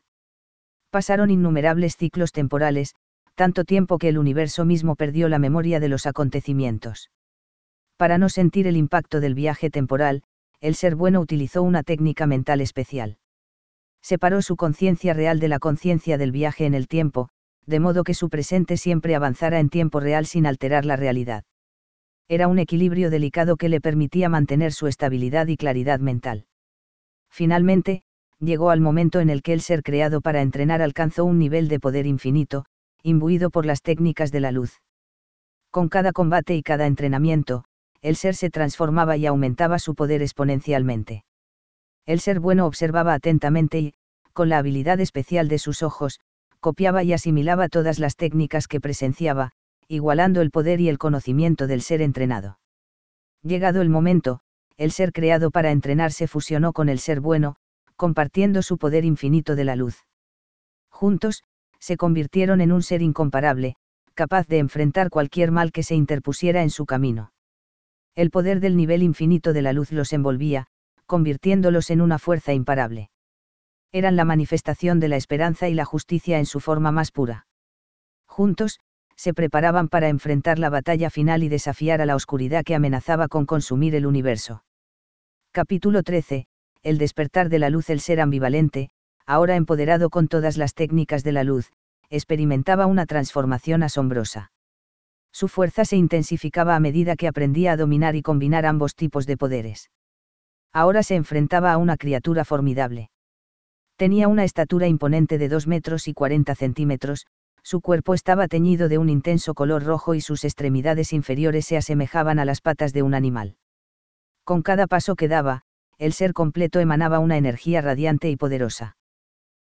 Pasaron innumerables ciclos temporales, tanto tiempo que el universo mismo perdió la memoria de los acontecimientos. Para no sentir el impacto del viaje temporal, el ser bueno utilizó una técnica mental especial separó su conciencia real de la conciencia del viaje en el tiempo, de modo que su presente siempre avanzara en tiempo real sin alterar la realidad. Era un equilibrio delicado que le permitía mantener su estabilidad y claridad mental. Finalmente, llegó al momento en el que el ser creado para entrenar alcanzó un nivel de poder infinito, imbuido por las técnicas de la luz. Con cada combate y cada entrenamiento, el ser se transformaba y aumentaba su poder exponencialmente. El ser bueno observaba atentamente y, con la habilidad especial de sus ojos, copiaba y asimilaba todas las técnicas que presenciaba, igualando el poder y el conocimiento del ser entrenado. Llegado el momento, el ser creado para entrenar se fusionó con el ser bueno, compartiendo su poder infinito de la luz. Juntos, se convirtieron en un ser incomparable, capaz de enfrentar cualquier mal que se interpusiera en su camino. El poder del nivel infinito de la luz los envolvía, convirtiéndolos en una fuerza imparable. Eran la manifestación de la esperanza y la justicia en su forma más pura. Juntos, se preparaban para enfrentar la batalla final y desafiar a la oscuridad que amenazaba con consumir el universo. Capítulo 13. El despertar de la luz El ser ambivalente, ahora empoderado con todas las técnicas de la luz, experimentaba una transformación asombrosa. Su fuerza se intensificaba a medida que aprendía a dominar y combinar ambos tipos de poderes. Ahora se enfrentaba a una criatura formidable. Tenía una estatura imponente de 2 metros y 40 centímetros, su cuerpo estaba teñido de un intenso color rojo y sus extremidades inferiores se asemejaban a las patas de un animal. Con cada paso que daba, el ser completo emanaba una energía radiante y poderosa.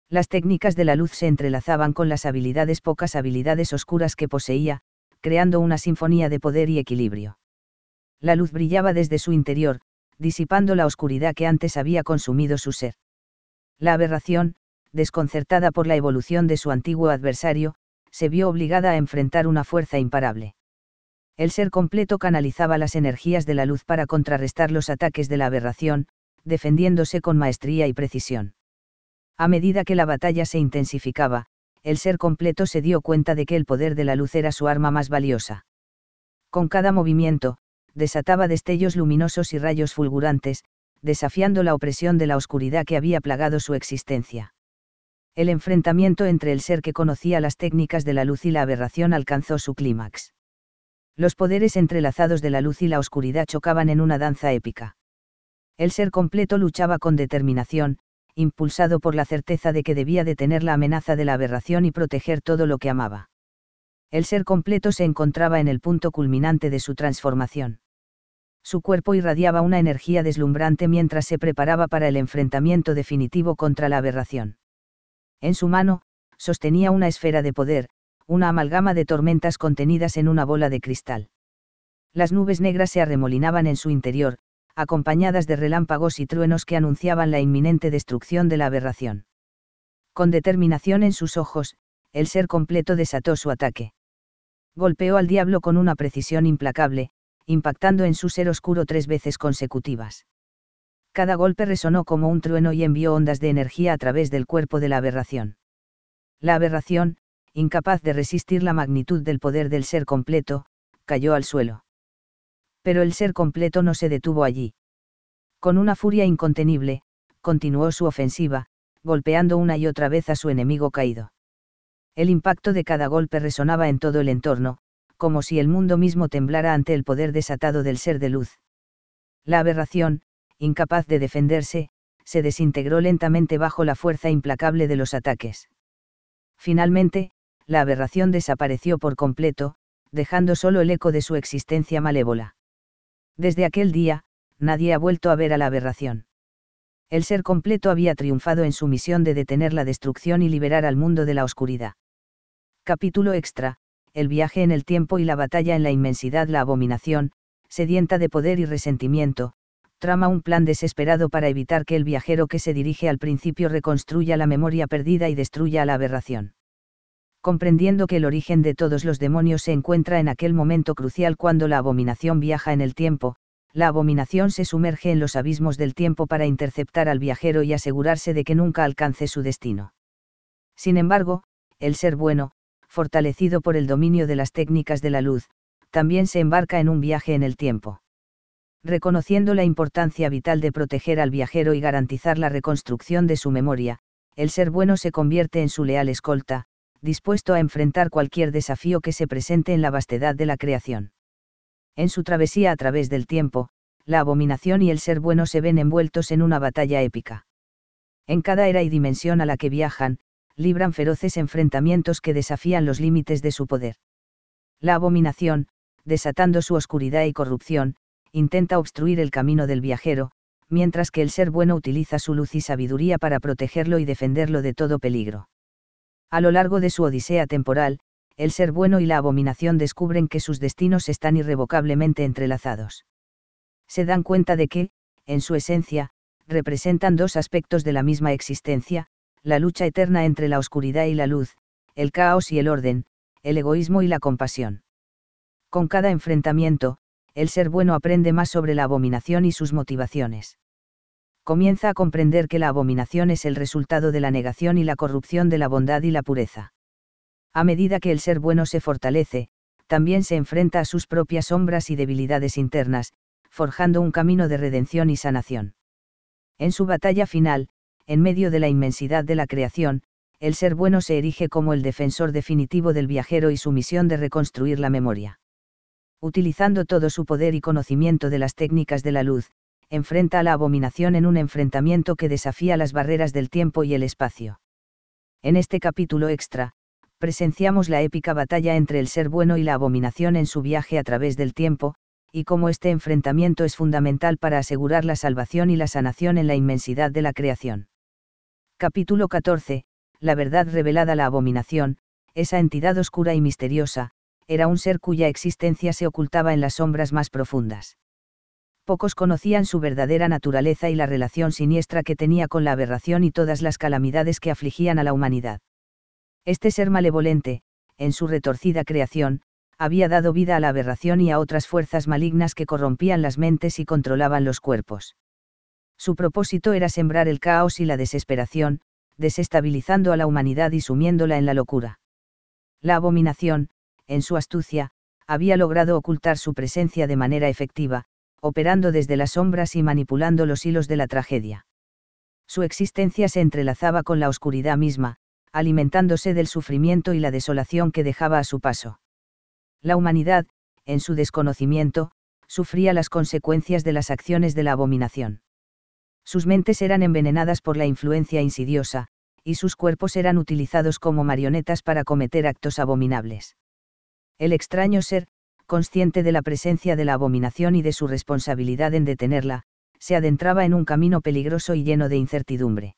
Las técnicas de la luz se entrelazaban con las habilidades pocas habilidades oscuras que poseía, creando una sinfonía de poder y equilibrio. La luz brillaba desde su interior, disipando la oscuridad que antes había consumido su ser. La aberración, desconcertada por la evolución de su antiguo adversario, se vio obligada a enfrentar una fuerza imparable. El ser completo canalizaba las energías de la luz para contrarrestar los ataques de la aberración, defendiéndose con maestría y precisión. A medida que la batalla se intensificaba, el ser completo se dio cuenta de que el poder de la luz era su arma más valiosa. Con cada movimiento, desataba destellos luminosos y rayos fulgurantes, desafiando la opresión de la oscuridad que había plagado su existencia. El enfrentamiento entre el ser que conocía las técnicas de la luz y la aberración alcanzó su clímax. Los poderes entrelazados de la luz y la oscuridad chocaban en una danza épica. El ser completo luchaba con determinación, impulsado por la certeza de que debía detener la amenaza de la aberración y proteger todo lo que amaba. El ser completo se encontraba en el punto culminante de su transformación. Su cuerpo irradiaba una energía deslumbrante mientras se preparaba para el enfrentamiento definitivo contra la aberración. En su mano, sostenía una esfera de poder, una amalgama de tormentas contenidas en una bola de cristal. Las nubes negras se arremolinaban en su interior, acompañadas de relámpagos y truenos que anunciaban la inminente destrucción de la aberración. Con determinación en sus ojos, el ser completo desató su ataque. Golpeó al diablo con una precisión implacable, impactando en su ser oscuro tres veces consecutivas. Cada golpe resonó como un trueno y envió ondas de energía a través del cuerpo de la aberración. La aberración, incapaz de resistir la magnitud del poder del ser completo, cayó al suelo pero el ser completo no se detuvo allí. Con una furia incontenible, continuó su ofensiva, golpeando una y otra vez a su enemigo caído. El impacto de cada golpe resonaba en todo el entorno, como si el mundo mismo temblara ante el poder desatado del ser de luz. La aberración, incapaz de defenderse, se desintegró lentamente bajo la fuerza implacable de los ataques. Finalmente, la aberración desapareció por completo, dejando solo el eco de su existencia malévola. Desde aquel día, nadie ha vuelto a ver a la aberración. El ser completo había triunfado en su misión de detener la destrucción y liberar al mundo de la oscuridad. Capítulo extra, el viaje en el tiempo y la batalla en la inmensidad, la abominación, sedienta de poder y resentimiento, trama un plan desesperado para evitar que el viajero que se dirige al principio reconstruya la memoria perdida y destruya la aberración. Comprendiendo que el origen de todos los demonios se encuentra en aquel momento crucial cuando la abominación viaja en el tiempo, la abominación se sumerge en los abismos del tiempo para interceptar al viajero y asegurarse de que nunca alcance su destino. Sin embargo, el ser bueno, fortalecido por el dominio de las técnicas de la luz, también se embarca en un viaje en el tiempo. Reconociendo la importancia vital de proteger al viajero y garantizar la reconstrucción de su memoria, el ser bueno se convierte en su leal escolta, dispuesto a enfrentar cualquier desafío que se presente en la vastedad de la creación. En su travesía a través del tiempo, la abominación y el ser bueno se ven envueltos en una batalla épica. En cada era y dimensión a la que viajan, libran feroces enfrentamientos que desafían los límites de su poder. La abominación, desatando su oscuridad y corrupción, intenta obstruir el camino del viajero, mientras que el ser bueno utiliza su luz y sabiduría para protegerlo y defenderlo de todo peligro. A lo largo de su odisea temporal, el ser bueno y la abominación descubren que sus destinos están irrevocablemente entrelazados. Se dan cuenta de que, en su esencia, representan dos aspectos de la misma existencia, la lucha eterna entre la oscuridad y la luz, el caos y el orden, el egoísmo y la compasión. Con cada enfrentamiento, el ser bueno aprende más sobre la abominación y sus motivaciones. Comienza a comprender que la abominación es el resultado de la negación y la corrupción de la bondad y la pureza. A medida que el ser bueno se fortalece, también se enfrenta a sus propias sombras y debilidades internas, forjando un camino de redención y sanación. En su batalla final, en medio de la inmensidad de la creación, el ser bueno se erige como el defensor definitivo del viajero y su misión de reconstruir la memoria. Utilizando todo su poder y conocimiento de las técnicas de la luz, enfrenta a la abominación en un enfrentamiento que desafía las barreras del tiempo y el espacio. En este capítulo extra, presenciamos la épica batalla entre el ser bueno y la abominación en su viaje a través del tiempo, y cómo este enfrentamiento es fundamental para asegurar la salvación y la sanación en la inmensidad de la creación. Capítulo 14. La verdad revelada la abominación, esa entidad oscura y misteriosa, era un ser cuya existencia se ocultaba en las sombras más profundas. Pocos conocían su verdadera naturaleza y la relación siniestra que tenía con la aberración y todas las calamidades que afligían a la humanidad. Este ser malevolente, en su retorcida creación, había dado vida a la aberración y a otras fuerzas malignas que corrompían las mentes y controlaban los cuerpos. Su propósito era sembrar el caos y la desesperación, desestabilizando a la humanidad y sumiéndola en la locura. La abominación, en su astucia, había logrado ocultar su presencia de manera efectiva, operando desde las sombras y manipulando los hilos de la tragedia. Su existencia se entrelazaba con la oscuridad misma, alimentándose del sufrimiento y la desolación que dejaba a su paso. La humanidad, en su desconocimiento, sufría las consecuencias de las acciones de la abominación. Sus mentes eran envenenadas por la influencia insidiosa, y sus cuerpos eran utilizados como marionetas para cometer actos abominables. El extraño ser, consciente de la presencia de la abominación y de su responsabilidad en detenerla, se adentraba en un camino peligroso y lleno de incertidumbre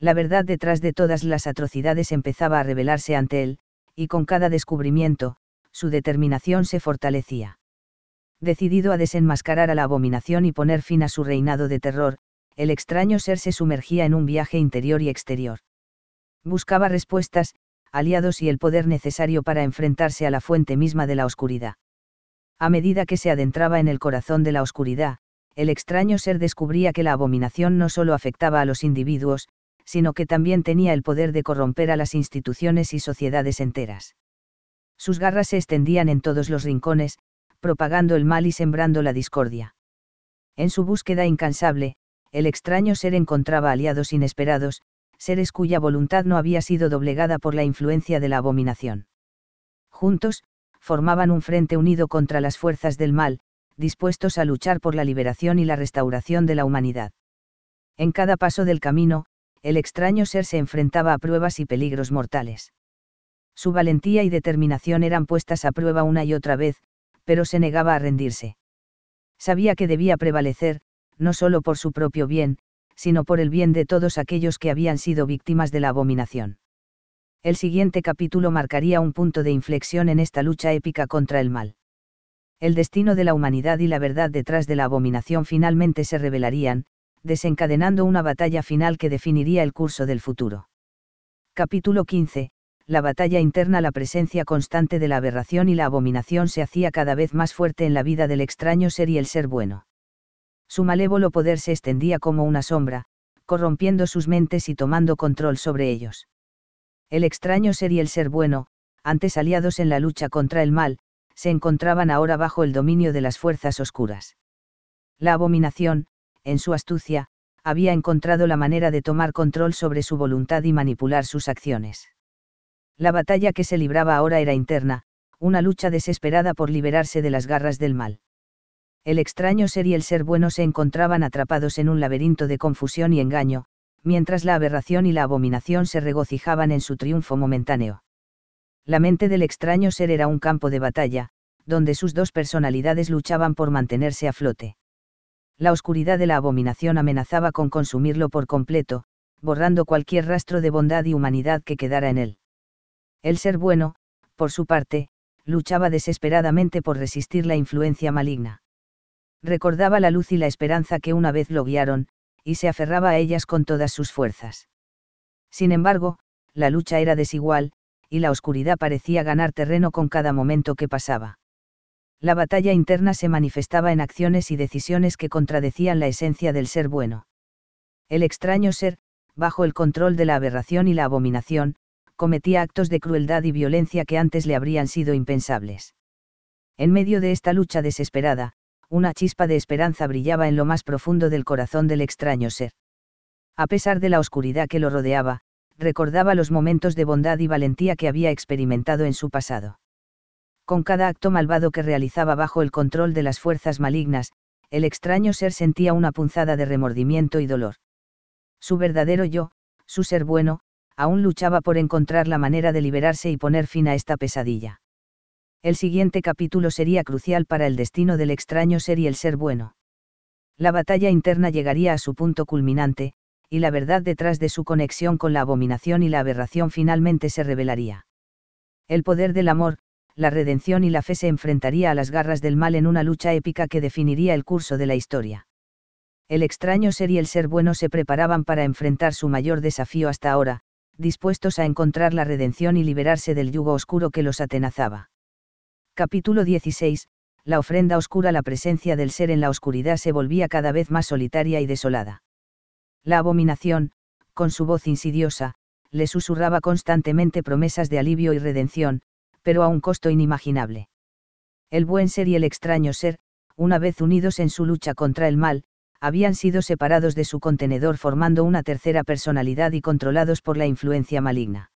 la verdad detrás de todas las atrocidades empezaba a revelarse ante él, y con cada descubrimiento, su determinación se fortalecía. Decidido a desenmascarar a la abominación y poner fin a su reinado de terror, el extraño ser se sumergía en un viaje interior y exterior. Buscaba respuestas, aliados y el poder necesario para enfrentarse a la fuente misma de la oscuridad. A medida que se adentraba en el corazón de la oscuridad, el extraño ser descubría que la abominación no solo afectaba a los individuos, sino que también tenía el poder de corromper a las instituciones y sociedades enteras. Sus garras se extendían en todos los rincones, propagando el mal y sembrando la discordia. En su búsqueda incansable, el extraño ser encontraba aliados inesperados, seres cuya voluntad no había sido doblegada por la influencia de la abominación. Juntos, formaban un frente unido contra las fuerzas del mal, dispuestos a luchar por la liberación y la restauración de la humanidad. En cada paso del camino, el extraño ser se enfrentaba a pruebas y peligros mortales. Su valentía y determinación eran puestas a prueba una y otra vez, pero se negaba a rendirse. Sabía que debía prevalecer, no solo por su propio bien, sino por el bien de todos aquellos que habían sido víctimas de la abominación. El siguiente capítulo marcaría un punto de inflexión en esta lucha épica contra el mal. El destino de la humanidad y la verdad detrás de la abominación finalmente se revelarían, desencadenando una batalla final que definiría el curso del futuro. Capítulo 15. La batalla interna La presencia constante de la aberración y la abominación se hacía cada vez más fuerte en la vida del extraño ser y el ser bueno. Su malévolo poder se extendía como una sombra, corrompiendo sus mentes y tomando control sobre ellos. El extraño ser y el ser bueno, antes aliados en la lucha contra el mal, se encontraban ahora bajo el dominio de las fuerzas oscuras. La abominación, en su astucia, había encontrado la manera de tomar control sobre su voluntad y manipular sus acciones. La batalla que se libraba ahora era interna, una lucha desesperada por liberarse de las garras del mal. El extraño ser y el ser bueno se encontraban atrapados en un laberinto de confusión y engaño, mientras la aberración y la abominación se regocijaban en su triunfo momentáneo. La mente del extraño ser era un campo de batalla, donde sus dos personalidades luchaban por mantenerse a flote la oscuridad de la abominación amenazaba con consumirlo por completo, borrando cualquier rastro de bondad y humanidad que quedara en él. El ser bueno, por su parte, luchaba desesperadamente por resistir la influencia maligna. Recordaba la luz y la esperanza que una vez lo guiaron, y se aferraba a ellas con todas sus fuerzas. Sin embargo, la lucha era desigual, y la oscuridad parecía ganar terreno con cada momento que pasaba. La batalla interna se manifestaba en acciones y decisiones que contradecían la esencia del ser bueno. El extraño ser, bajo el control de la aberración y la abominación, cometía actos de crueldad y violencia que antes le habrían sido impensables. En medio de esta lucha desesperada, una chispa de esperanza brillaba en lo más profundo del corazón del extraño ser. A pesar de la oscuridad que lo rodeaba, recordaba los momentos de bondad y valentía que había experimentado en su pasado. Con cada acto malvado que realizaba bajo el control de las fuerzas malignas, el extraño ser sentía una punzada de remordimiento y dolor. Su verdadero yo, su ser bueno, aún luchaba por encontrar la manera de liberarse y poner fin a esta pesadilla. El siguiente capítulo sería crucial para el destino del extraño ser y el ser bueno. La batalla interna llegaría a su punto culminante, y la verdad detrás de su conexión con la abominación y la aberración finalmente se revelaría. El poder del amor, la redención y la fe se enfrentaría a las garras del mal en una lucha épica que definiría el curso de la historia. El extraño ser y el ser bueno se preparaban para enfrentar su mayor desafío hasta ahora, dispuestos a encontrar la redención y liberarse del yugo oscuro que los atenazaba. Capítulo 16. La ofrenda oscura La presencia del ser en la oscuridad se volvía cada vez más solitaria y desolada. La abominación, con su voz insidiosa, le susurraba constantemente promesas de alivio y redención, pero a un costo inimaginable. El buen ser y el extraño ser, una vez unidos en su lucha contra el mal, habían sido separados de su contenedor formando una tercera personalidad y controlados por la influencia maligna.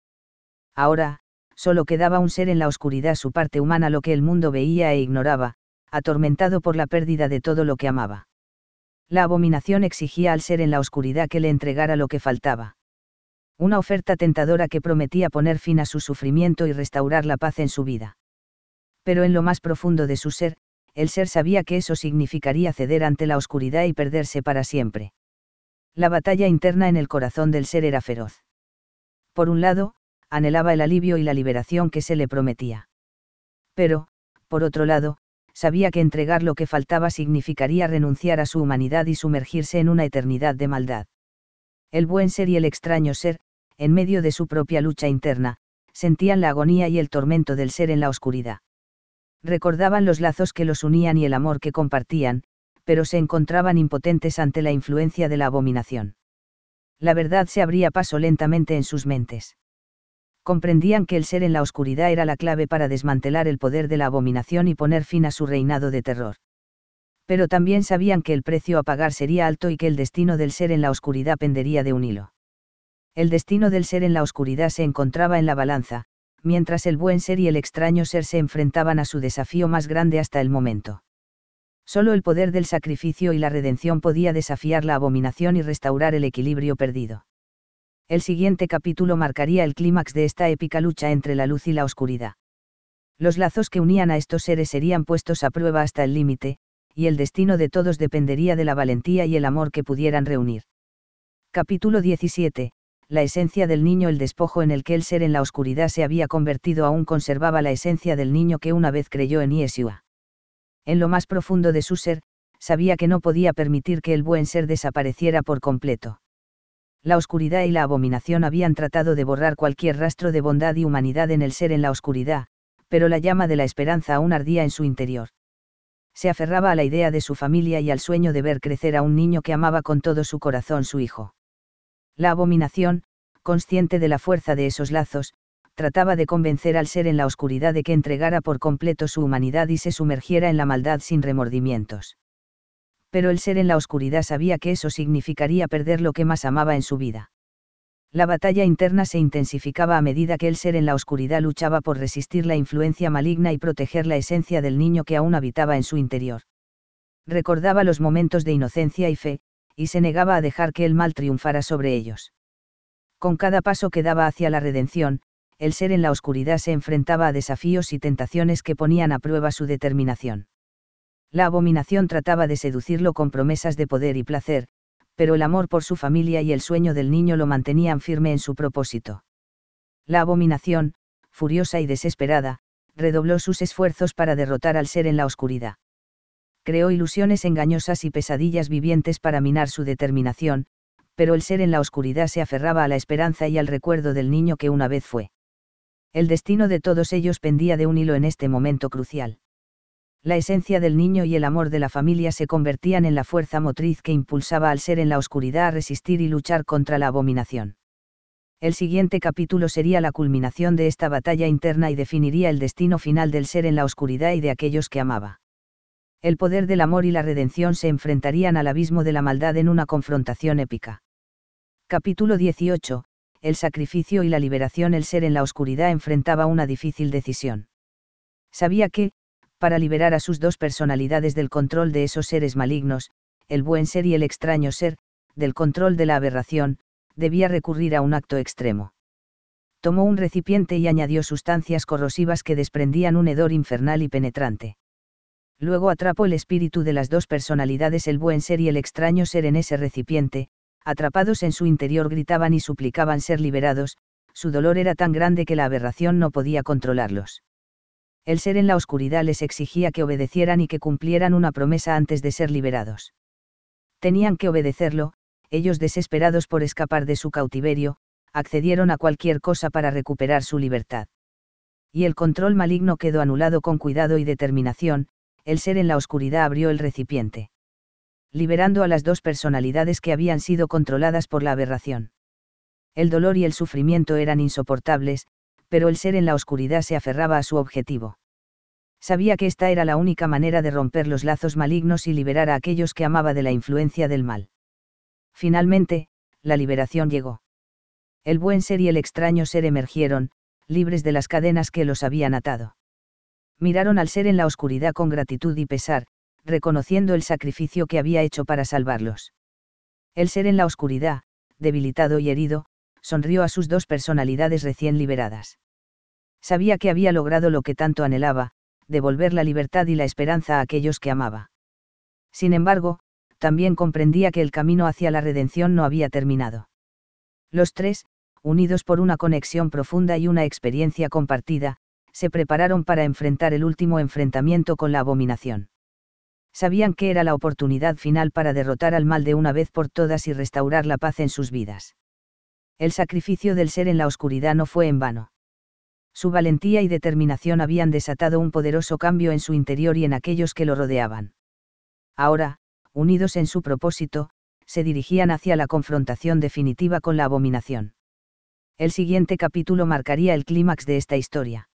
Ahora, solo quedaba un ser en la oscuridad su parte humana lo que el mundo veía e ignoraba, atormentado por la pérdida de todo lo que amaba. La abominación exigía al ser en la oscuridad que le entregara lo que faltaba. Una oferta tentadora que prometía poner fin a su sufrimiento y restaurar la paz en su vida. Pero en lo más profundo de su ser, el ser sabía que eso significaría ceder ante la oscuridad y perderse para siempre. La batalla interna en el corazón del ser era feroz. Por un lado, anhelaba el alivio y la liberación que se le prometía. Pero, por otro lado, sabía que entregar lo que faltaba significaría renunciar a su humanidad y sumergirse en una eternidad de maldad. El buen ser y el extraño ser, en medio de su propia lucha interna, sentían la agonía y el tormento del ser en la oscuridad. Recordaban los lazos que los unían y el amor que compartían, pero se encontraban impotentes ante la influencia de la abominación. La verdad se abría paso lentamente en sus mentes comprendían que el ser en la oscuridad era la clave para desmantelar el poder de la abominación y poner fin a su reinado de terror. Pero también sabían que el precio a pagar sería alto y que el destino del ser en la oscuridad pendería de un hilo. El destino del ser en la oscuridad se encontraba en la balanza, mientras el buen ser y el extraño ser se enfrentaban a su desafío más grande hasta el momento. Solo el poder del sacrificio y la redención podía desafiar la abominación y restaurar el equilibrio perdido. El siguiente capítulo marcaría el clímax de esta épica lucha entre la luz y la oscuridad. Los lazos que unían a estos seres serían puestos a prueba hasta el límite, y el destino de todos dependería de la valentía y el amor que pudieran reunir. Capítulo 17. La esencia del niño El despojo en el que el ser en la oscuridad se había convertido aún conservaba la esencia del niño que una vez creyó en Yeshua. En lo más profundo de su ser, sabía que no podía permitir que el buen ser desapareciera por completo la oscuridad y la abominación habían tratado de borrar cualquier rastro de bondad y humanidad en el ser en la oscuridad, pero la llama de la esperanza aún ardía en su interior. Se aferraba a la idea de su familia y al sueño de ver crecer a un niño que amaba con todo su corazón su hijo. La abominación, consciente de la fuerza de esos lazos, trataba de convencer al ser en la oscuridad de que entregara por completo su humanidad y se sumergiera en la maldad sin remordimientos pero el ser en la oscuridad sabía que eso significaría perder lo que más amaba en su vida. La batalla interna se intensificaba a medida que el ser en la oscuridad luchaba por resistir la influencia maligna y proteger la esencia del niño que aún habitaba en su interior. Recordaba los momentos de inocencia y fe, y se negaba a dejar que el mal triunfara sobre ellos. Con cada paso que daba hacia la redención, el ser en la oscuridad se enfrentaba a desafíos y tentaciones que ponían a prueba su determinación. La abominación trataba de seducirlo con promesas de poder y placer, pero el amor por su familia y el sueño del niño lo mantenían firme en su propósito. La abominación, furiosa y desesperada, redobló sus esfuerzos para derrotar al ser en la oscuridad. Creó ilusiones engañosas y pesadillas vivientes para minar su determinación, pero el ser en la oscuridad se aferraba a la esperanza y al recuerdo del niño que una vez fue. El destino de todos ellos pendía de un hilo en este momento crucial La esencia del niño y el amor de la familia se convertían en la fuerza motriz que impulsaba al ser en la oscuridad a resistir y luchar contra la abominación. El siguiente capítulo sería la culminación de esta batalla interna y definiría el destino final del ser en la oscuridad y de aquellos que amaba. El poder del amor y la redención se enfrentarían al abismo de la maldad en una confrontación épica. Capítulo 18. El sacrificio y la liberación. El ser en la oscuridad enfrentaba una difícil decisión. Sabía que, para liberar a sus dos personalidades del control de esos seres malignos, el buen ser y el extraño ser, del control de la aberración, debía recurrir a un acto extremo. Tomó un recipiente y añadió sustancias corrosivas que desprendían un hedor infernal y penetrante. Luego atrapó el espíritu de las dos personalidades, el buen ser y el extraño ser en ese recipiente, atrapados en su interior gritaban y suplicaban ser liberados, su dolor era tan grande que la aberración no podía controlarlos. El ser en la oscuridad les exigía que obedecieran y que cumplieran una promesa antes de ser liberados. Tenían que obedecerlo, ellos desesperados por escapar de su cautiverio, accedieron a cualquier cosa para recuperar su libertad. Y el control maligno quedó anulado con cuidado y determinación, el ser en la oscuridad abrió el recipiente. Liberando a las dos personalidades que habían sido controladas por la aberración. El dolor y el sufrimiento eran insoportables, pero el ser en la oscuridad se aferraba a su objetivo. Sabía que esta era la única manera de romper los lazos malignos y liberar a aquellos que amaba de la influencia del mal. Finalmente, la liberación llegó. El buen ser y el extraño ser emergieron, libres de las cadenas que los habían atado. Miraron al ser en la oscuridad con gratitud y pesar, reconociendo el sacrificio que había hecho para salvarlos. El ser en la oscuridad, debilitado y herido, sonrió a sus dos personalidades recién liberadas. Sabía que había logrado lo que tanto anhelaba, devolver la libertad y la esperanza a aquellos que amaba. Sin embargo, también comprendía que el camino hacia la redención no había terminado. Los tres, unidos por una conexión profunda y una experiencia compartida, se prepararon para enfrentar el último enfrentamiento con la abominación. Sabían que era la oportunidad final para derrotar al mal de una vez por todas y restaurar la paz en sus vidas. El sacrificio del ser en la oscuridad no fue en vano. Su valentía y determinación habían desatado un poderoso cambio en su interior y en aquellos que lo rodeaban. Ahora, unidos en su propósito, se dirigían hacia la confrontación definitiva con la abominación. El siguiente capítulo marcaría el clímax de esta historia.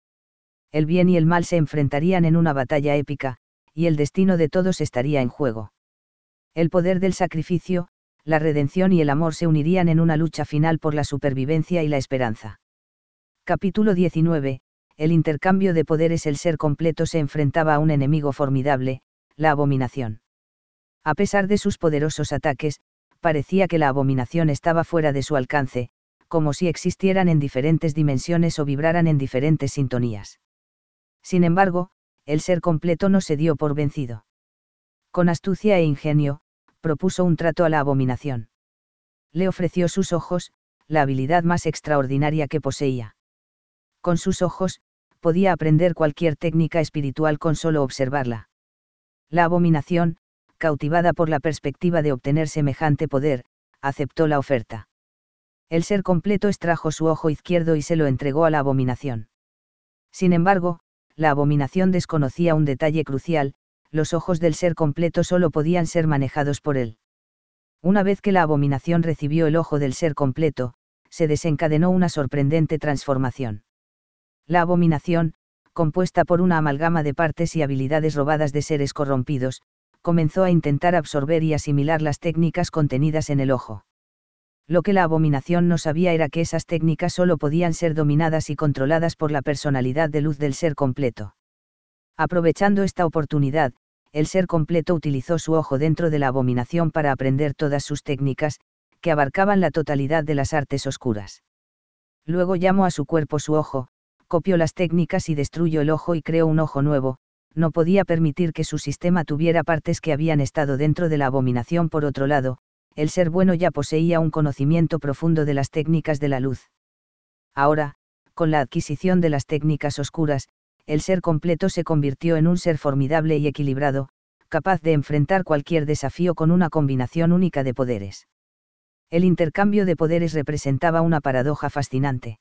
El bien y el mal se enfrentarían en una batalla épica, y el destino de todos estaría en juego. El poder del sacrificio, la redención y el amor se unirían en una lucha final por la supervivencia y la esperanza. Capítulo 19. El intercambio de poderes El ser completo se enfrentaba a un enemigo formidable, la abominación. A pesar de sus poderosos ataques, parecía que la abominación estaba fuera de su alcance, como si existieran en diferentes dimensiones o vibraran en diferentes sintonías. Sin embargo, el ser completo no se dio por vencido. Con astucia e ingenio, propuso un trato a la abominación. Le ofreció sus ojos, la habilidad más extraordinaria que poseía. Con sus ojos, podía aprender cualquier técnica espiritual con solo observarla. La abominación, cautivada por la perspectiva de obtener semejante poder, aceptó la oferta. El ser completo extrajo su ojo izquierdo y se lo entregó a la abominación. Sin embargo, la abominación desconocía un detalle crucial, los ojos del ser completo solo podían ser manejados por él. Una vez que la abominación recibió el ojo del ser completo, se desencadenó una sorprendente transformación. La abominación, compuesta por una amalgama de partes y habilidades robadas de seres corrompidos, comenzó a intentar absorber y asimilar las técnicas contenidas en el ojo. Lo que la abominación no sabía era que esas técnicas solo podían ser dominadas y controladas por la personalidad de luz del ser completo. Aprovechando esta oportunidad, el ser completo utilizó su ojo dentro de la abominación para aprender todas sus técnicas, que abarcaban la totalidad de las artes oscuras. Luego llamó a su cuerpo su ojo, copió las técnicas y destruyó el ojo y creó un ojo nuevo, no podía permitir que su sistema tuviera partes que habían estado dentro de la abominación. Por otro lado, el ser bueno ya poseía un conocimiento profundo de las técnicas de la luz. Ahora, con la adquisición de las técnicas oscuras, el ser completo se convirtió en un ser formidable y equilibrado, capaz de enfrentar cualquier desafío con una combinación única de poderes. El intercambio de poderes representaba una paradoja fascinante.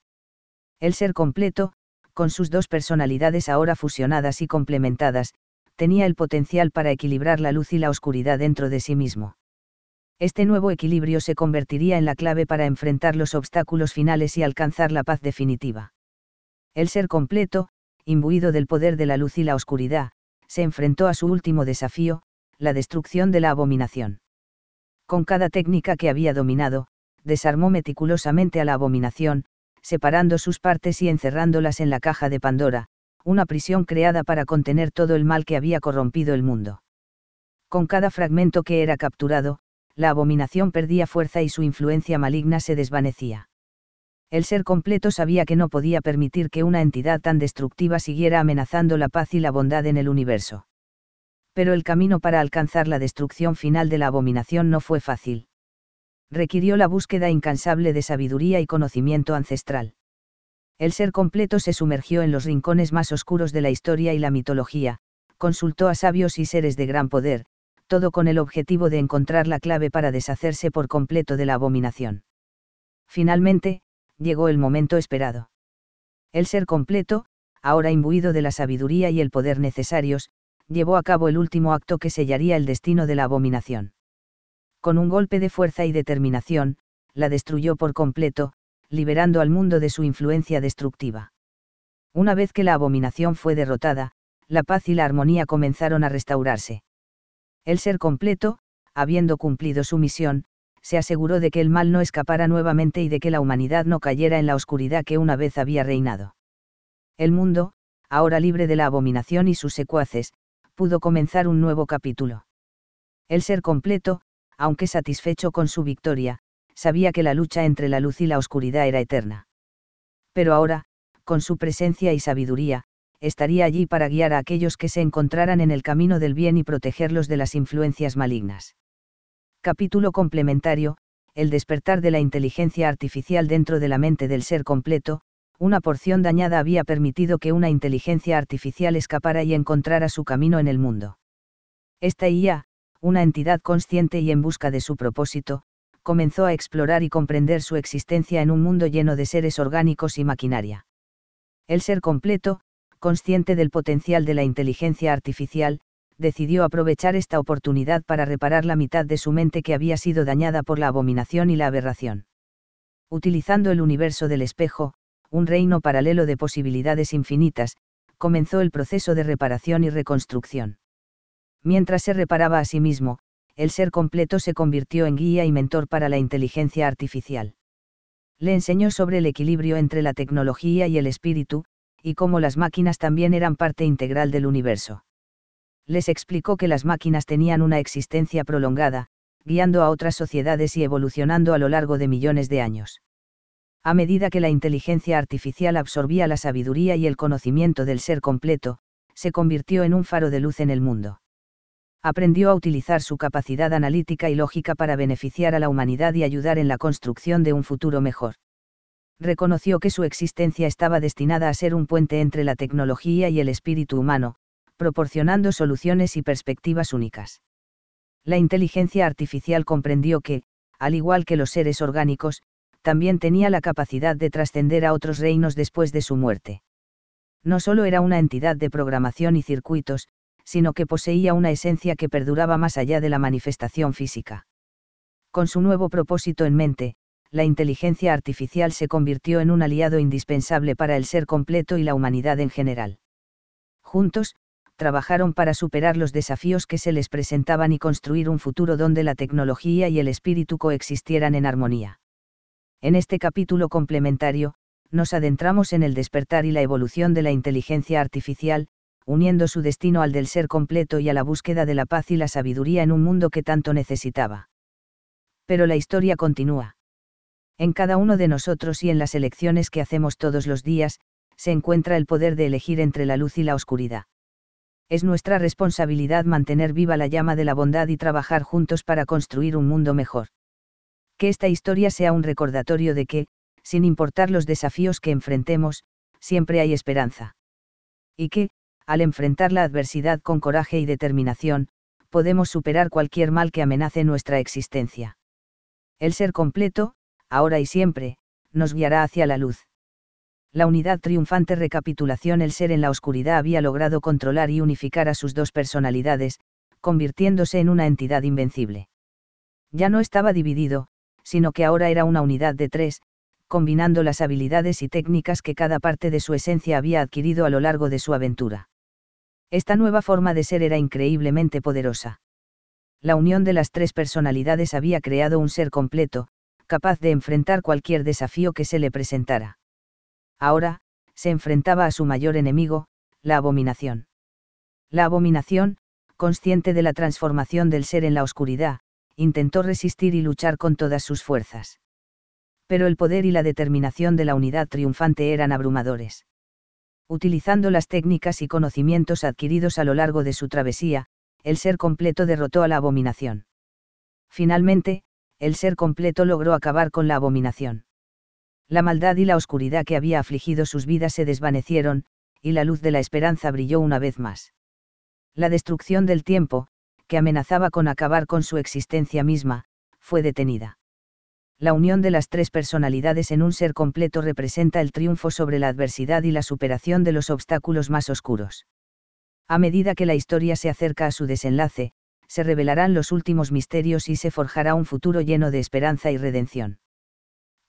El ser completo, con sus dos personalidades ahora fusionadas y complementadas, tenía el potencial para equilibrar la luz y la oscuridad dentro de sí mismo. Este nuevo equilibrio se convertiría en la clave para enfrentar los obstáculos finales y alcanzar la paz definitiva. El ser completo, imbuido del poder de la luz y la oscuridad, se enfrentó a su último desafío, la destrucción de la abominación. Con cada técnica que había dominado, desarmó meticulosamente a la abominación, separando sus partes y encerrándolas en la caja de Pandora, una prisión creada para contener todo el mal que había corrompido el mundo. Con cada fragmento que era capturado, la abominación perdía fuerza y su influencia maligna se desvanecía. El ser completo sabía que no podía permitir que una entidad tan destructiva siguiera amenazando la paz y la bondad en el universo. Pero el camino para alcanzar la destrucción final de la abominación no fue fácil. Requirió la búsqueda incansable de sabiduría y conocimiento ancestral. El ser completo se sumergió en los rincones más oscuros de la historia y la mitología, consultó a sabios y seres de gran poder, todo con el objetivo de encontrar la clave para deshacerse por completo de la abominación. Finalmente, llegó el momento esperado. El ser completo, ahora imbuido de la sabiduría y el poder necesarios, llevó a cabo el último acto que sellaría el destino de la abominación. Con un golpe de fuerza y determinación, la destruyó por completo, liberando al mundo de su influencia destructiva. Una vez que la abominación fue derrotada, la paz y la armonía comenzaron a restaurarse. El ser completo, habiendo cumplido su misión, se aseguró de que el mal no escapara nuevamente y de que la humanidad no cayera en la oscuridad que una vez había reinado. El mundo, ahora libre de la abominación y sus secuaces, pudo comenzar un nuevo capítulo. El ser completo, aunque satisfecho con su victoria, sabía que la lucha entre la luz y la oscuridad era eterna. Pero ahora, con su presencia y sabiduría, estaría allí para guiar a aquellos que se encontraran en el camino del bien y protegerlos de las influencias malignas. Capítulo complementario, El despertar de la inteligencia artificial dentro de la mente del ser completo, una porción dañada había permitido que una inteligencia artificial escapara y encontrara su camino en el mundo. Esta IA, una entidad consciente y en busca de su propósito, comenzó a explorar y comprender su existencia en un mundo lleno de seres orgánicos y maquinaria. El ser completo, consciente del potencial de la inteligencia artificial, decidió aprovechar esta oportunidad para reparar la mitad de su mente que había sido dañada por la abominación y la aberración. Utilizando el universo del espejo, un reino paralelo de posibilidades infinitas, comenzó el proceso de reparación y reconstrucción. Mientras se reparaba a sí mismo, el ser completo se convirtió en guía y mentor para la inteligencia artificial. Le enseñó sobre el equilibrio entre la tecnología y el espíritu, y cómo las máquinas también eran parte integral del universo. Les explicó que las máquinas tenían una existencia prolongada, guiando a otras sociedades y evolucionando a lo largo de millones de años. A medida que la inteligencia artificial absorbía la sabiduría y el conocimiento del ser completo, se convirtió en un faro de luz en el mundo. Aprendió a utilizar su capacidad analítica y lógica para beneficiar a la humanidad y ayudar en la construcción de un futuro mejor reconoció que su existencia estaba destinada a ser un puente entre la tecnología y el espíritu humano, proporcionando soluciones y perspectivas únicas. La inteligencia artificial comprendió que, al igual que los seres orgánicos, también tenía la capacidad de trascender a otros reinos después de su muerte. No solo era una entidad de programación y circuitos, sino que poseía una esencia que perduraba más allá de la manifestación física. Con su nuevo propósito en mente, la inteligencia artificial se convirtió en un aliado indispensable para el ser completo y la humanidad en general. Juntos, trabajaron para superar los desafíos que se les presentaban y construir un futuro donde la tecnología y el espíritu coexistieran en armonía. En este capítulo complementario, nos adentramos en el despertar y la evolución de la inteligencia artificial, uniendo su destino al del ser completo y a la búsqueda de la paz y la sabiduría en un mundo que tanto necesitaba. Pero la historia continúa. En cada uno de nosotros y en las elecciones que hacemos todos los días, se encuentra el poder de elegir entre la luz y la oscuridad. Es nuestra responsabilidad mantener viva la llama de la bondad y trabajar juntos para construir un mundo mejor. Que esta historia sea un recordatorio de que, sin importar los desafíos que enfrentemos, siempre hay esperanza. Y que, al enfrentar la adversidad con coraje y determinación, podemos superar cualquier mal que amenace nuestra existencia. El ser completo, ahora y siempre, nos guiará hacia la luz. La unidad triunfante recapitulación El ser en la oscuridad había logrado controlar y unificar a sus dos personalidades, convirtiéndose en una entidad invencible. Ya no estaba dividido, sino que ahora era una unidad de tres, combinando las habilidades y técnicas que cada parte de su esencia había adquirido a lo largo de su aventura. Esta nueva forma de ser era increíblemente poderosa. La unión de las tres personalidades había creado un ser completo, capaz de enfrentar cualquier desafío que se le presentara. Ahora, se enfrentaba a su mayor enemigo, la abominación. La abominación, consciente de la transformación del ser en la oscuridad, intentó resistir y luchar con todas sus fuerzas pero el poder y la determinación de la unidad triunfante eran abrumadores. Utilizando las técnicas y conocimientos adquiridos a lo largo de su travesía, el ser completo derrotó a la abominación. Finalmente, el ser completo logró acabar con la abominación. La maldad y la oscuridad que había afligido sus vidas se desvanecieron, y la luz de la esperanza brilló una vez más. La destrucción del tiempo, que amenazaba con acabar con su existencia misma, fue detenida la unión de las tres personalidades en un ser completo representa el triunfo sobre la adversidad y la superación de los obstáculos más oscuros. A medida que la historia se acerca a su desenlace, se revelarán los últimos misterios y se forjará un futuro lleno de esperanza y redención.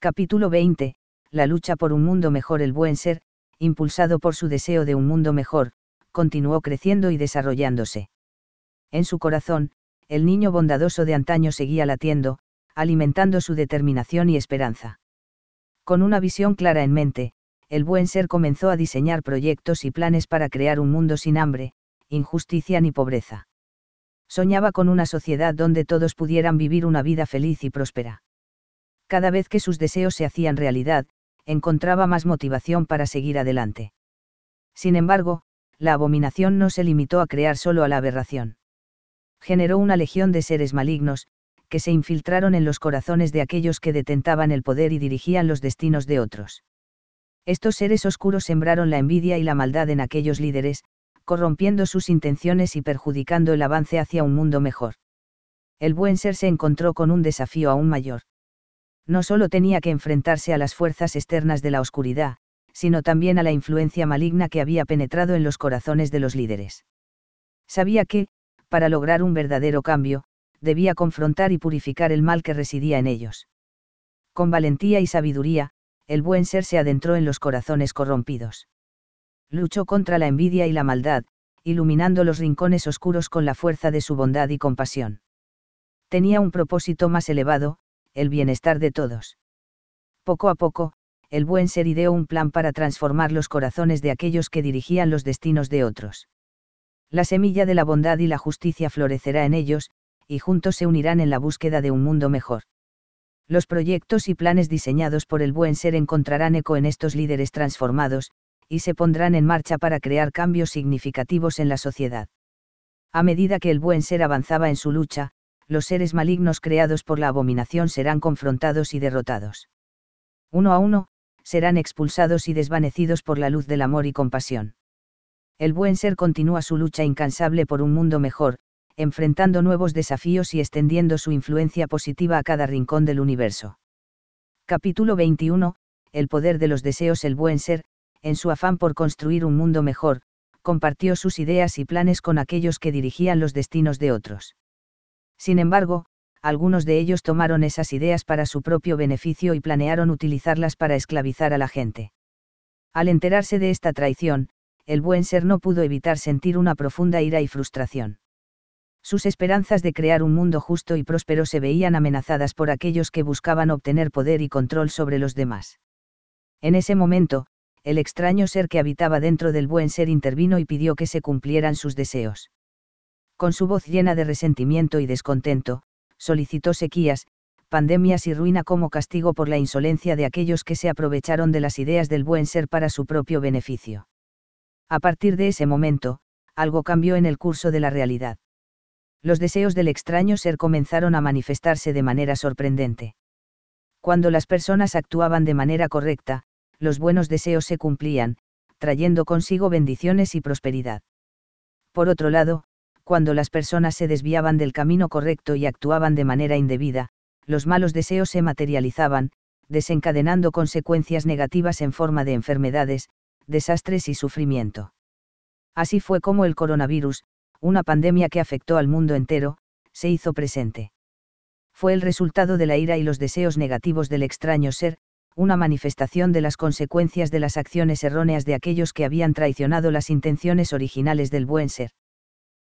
Capítulo 20. La lucha por un mundo mejor. El buen ser, impulsado por su deseo de un mundo mejor, continuó creciendo y desarrollándose. En su corazón, el niño bondadoso de antaño seguía latiendo, alimentando su determinación y esperanza. Con una visión clara en mente, el buen ser comenzó a diseñar proyectos y planes para crear un mundo sin hambre, injusticia ni pobreza. Soñaba con una sociedad donde todos pudieran vivir una vida feliz y próspera. Cada vez que sus deseos se hacían realidad, encontraba más motivación para seguir adelante. Sin embargo, la abominación no se limitó a crear solo a la aberración. Generó una legión de seres malignos, que se infiltraron en los corazones de aquellos que detentaban el poder y dirigían los destinos de otros. Estos seres oscuros sembraron la envidia y la maldad en aquellos líderes, corrompiendo sus intenciones y perjudicando el avance hacia un mundo mejor. El buen ser se encontró con un desafío aún mayor. No solo tenía que enfrentarse a las fuerzas externas de la oscuridad, sino también a la influencia maligna que había penetrado en los corazones de los líderes. Sabía que, para lograr un verdadero cambio, debía confrontar y purificar el mal que residía en ellos. Con valentía y sabiduría, el buen ser se adentró en los corazones corrompidos. Luchó contra la envidia y la maldad, iluminando los rincones oscuros con la fuerza de su bondad y compasión. Tenía un propósito más elevado, el bienestar de todos. Poco a poco, el buen ser ideó un plan para transformar los corazones de aquellos que dirigían los destinos de otros. La semilla de la bondad y la justicia florecerá en ellos, y juntos se unirán en la búsqueda de un mundo mejor. Los proyectos y planes diseñados por el buen ser encontrarán eco en estos líderes transformados, y se pondrán en marcha para crear cambios significativos en la sociedad. A medida que el buen ser avanzaba en su lucha, los seres malignos creados por la abominación serán confrontados y derrotados. Uno a uno, serán expulsados y desvanecidos por la luz del amor y compasión. El buen ser continúa su lucha incansable por un mundo mejor, enfrentando nuevos desafíos y extendiendo su influencia positiva a cada rincón del universo. Capítulo 21. El poder de los deseos El buen ser, en su afán por construir un mundo mejor, compartió sus ideas y planes con aquellos que dirigían los destinos de otros. Sin embargo, algunos de ellos tomaron esas ideas para su propio beneficio y planearon utilizarlas para esclavizar a la gente. Al enterarse de esta traición, el buen ser no pudo evitar sentir una profunda ira y frustración. Sus esperanzas de crear un mundo justo y próspero se veían amenazadas por aquellos que buscaban obtener poder y control sobre los demás. En ese momento, el extraño ser que habitaba dentro del buen ser intervino y pidió que se cumplieran sus deseos. Con su voz llena de resentimiento y descontento, solicitó sequías, pandemias y ruina como castigo por la insolencia de aquellos que se aprovecharon de las ideas del buen ser para su propio beneficio. A partir de ese momento, algo cambió en el curso de la realidad los deseos del extraño ser comenzaron a manifestarse de manera sorprendente. Cuando las personas actuaban de manera correcta, los buenos deseos se cumplían, trayendo consigo bendiciones y prosperidad. Por otro lado, cuando las personas se desviaban del camino correcto y actuaban de manera indebida, los malos deseos se materializaban, desencadenando consecuencias negativas en forma de enfermedades, desastres y sufrimiento. Así fue como el coronavirus, una pandemia que afectó al mundo entero, se hizo presente. Fue el resultado de la ira y los deseos negativos del extraño ser, una manifestación de las consecuencias de las acciones erróneas de aquellos que habían traicionado las intenciones originales del buen ser.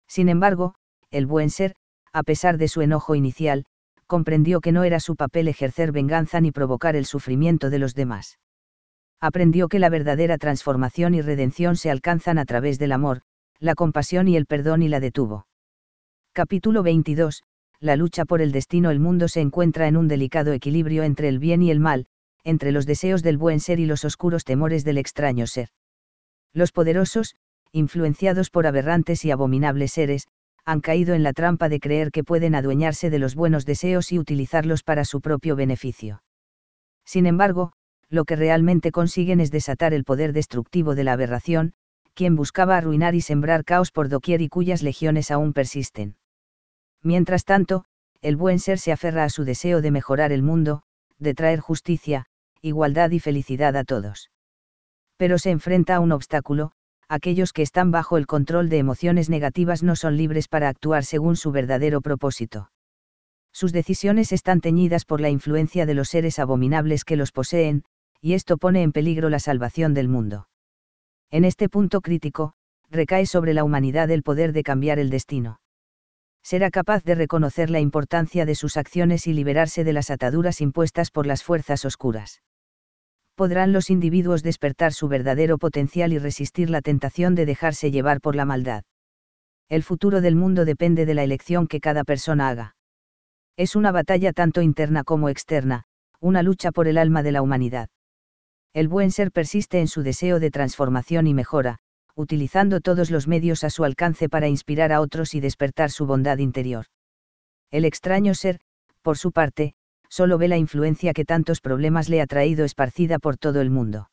Sin embargo, el buen ser, a pesar de su enojo inicial, comprendió que no era su papel ejercer venganza ni provocar el sufrimiento de los demás. Aprendió que la verdadera transformación y redención se alcanzan a través del amor, la compasión y el perdón y la detuvo. Capítulo 22. La lucha por el destino El mundo se encuentra en un delicado equilibrio entre el bien y el mal, entre los deseos del buen ser y los oscuros temores del extraño ser. Los poderosos, influenciados por aberrantes y abominables seres, han caído en la trampa de creer que pueden adueñarse de los buenos deseos y utilizarlos para su propio beneficio. Sin embargo, lo que realmente consiguen es desatar el poder destructivo de la aberración, quien buscaba arruinar y sembrar caos por doquier y cuyas legiones aún persisten. Mientras tanto, el buen ser se aferra a su deseo de mejorar el mundo, de traer justicia, igualdad y felicidad a todos. Pero se enfrenta a un obstáculo, aquellos que están bajo el control de emociones negativas no son libres para actuar según su verdadero propósito. Sus decisiones están teñidas por la influencia de los seres abominables que los poseen, y esto pone en peligro la salvación del mundo. En este punto crítico, recae sobre la humanidad el poder de cambiar el destino. Será capaz de reconocer la importancia de sus acciones y liberarse de las ataduras impuestas por las fuerzas oscuras podrán los individuos despertar su verdadero potencial y resistir la tentación de dejarse llevar por la maldad. El futuro del mundo depende de la elección que cada persona haga. Es una batalla tanto interna como externa, una lucha por el alma de la humanidad. El buen ser persiste en su deseo de transformación y mejora, utilizando todos los medios a su alcance para inspirar a otros y despertar su bondad interior. El extraño ser, por su parte, solo ve la influencia que tantos problemas le ha traído esparcida por todo el mundo.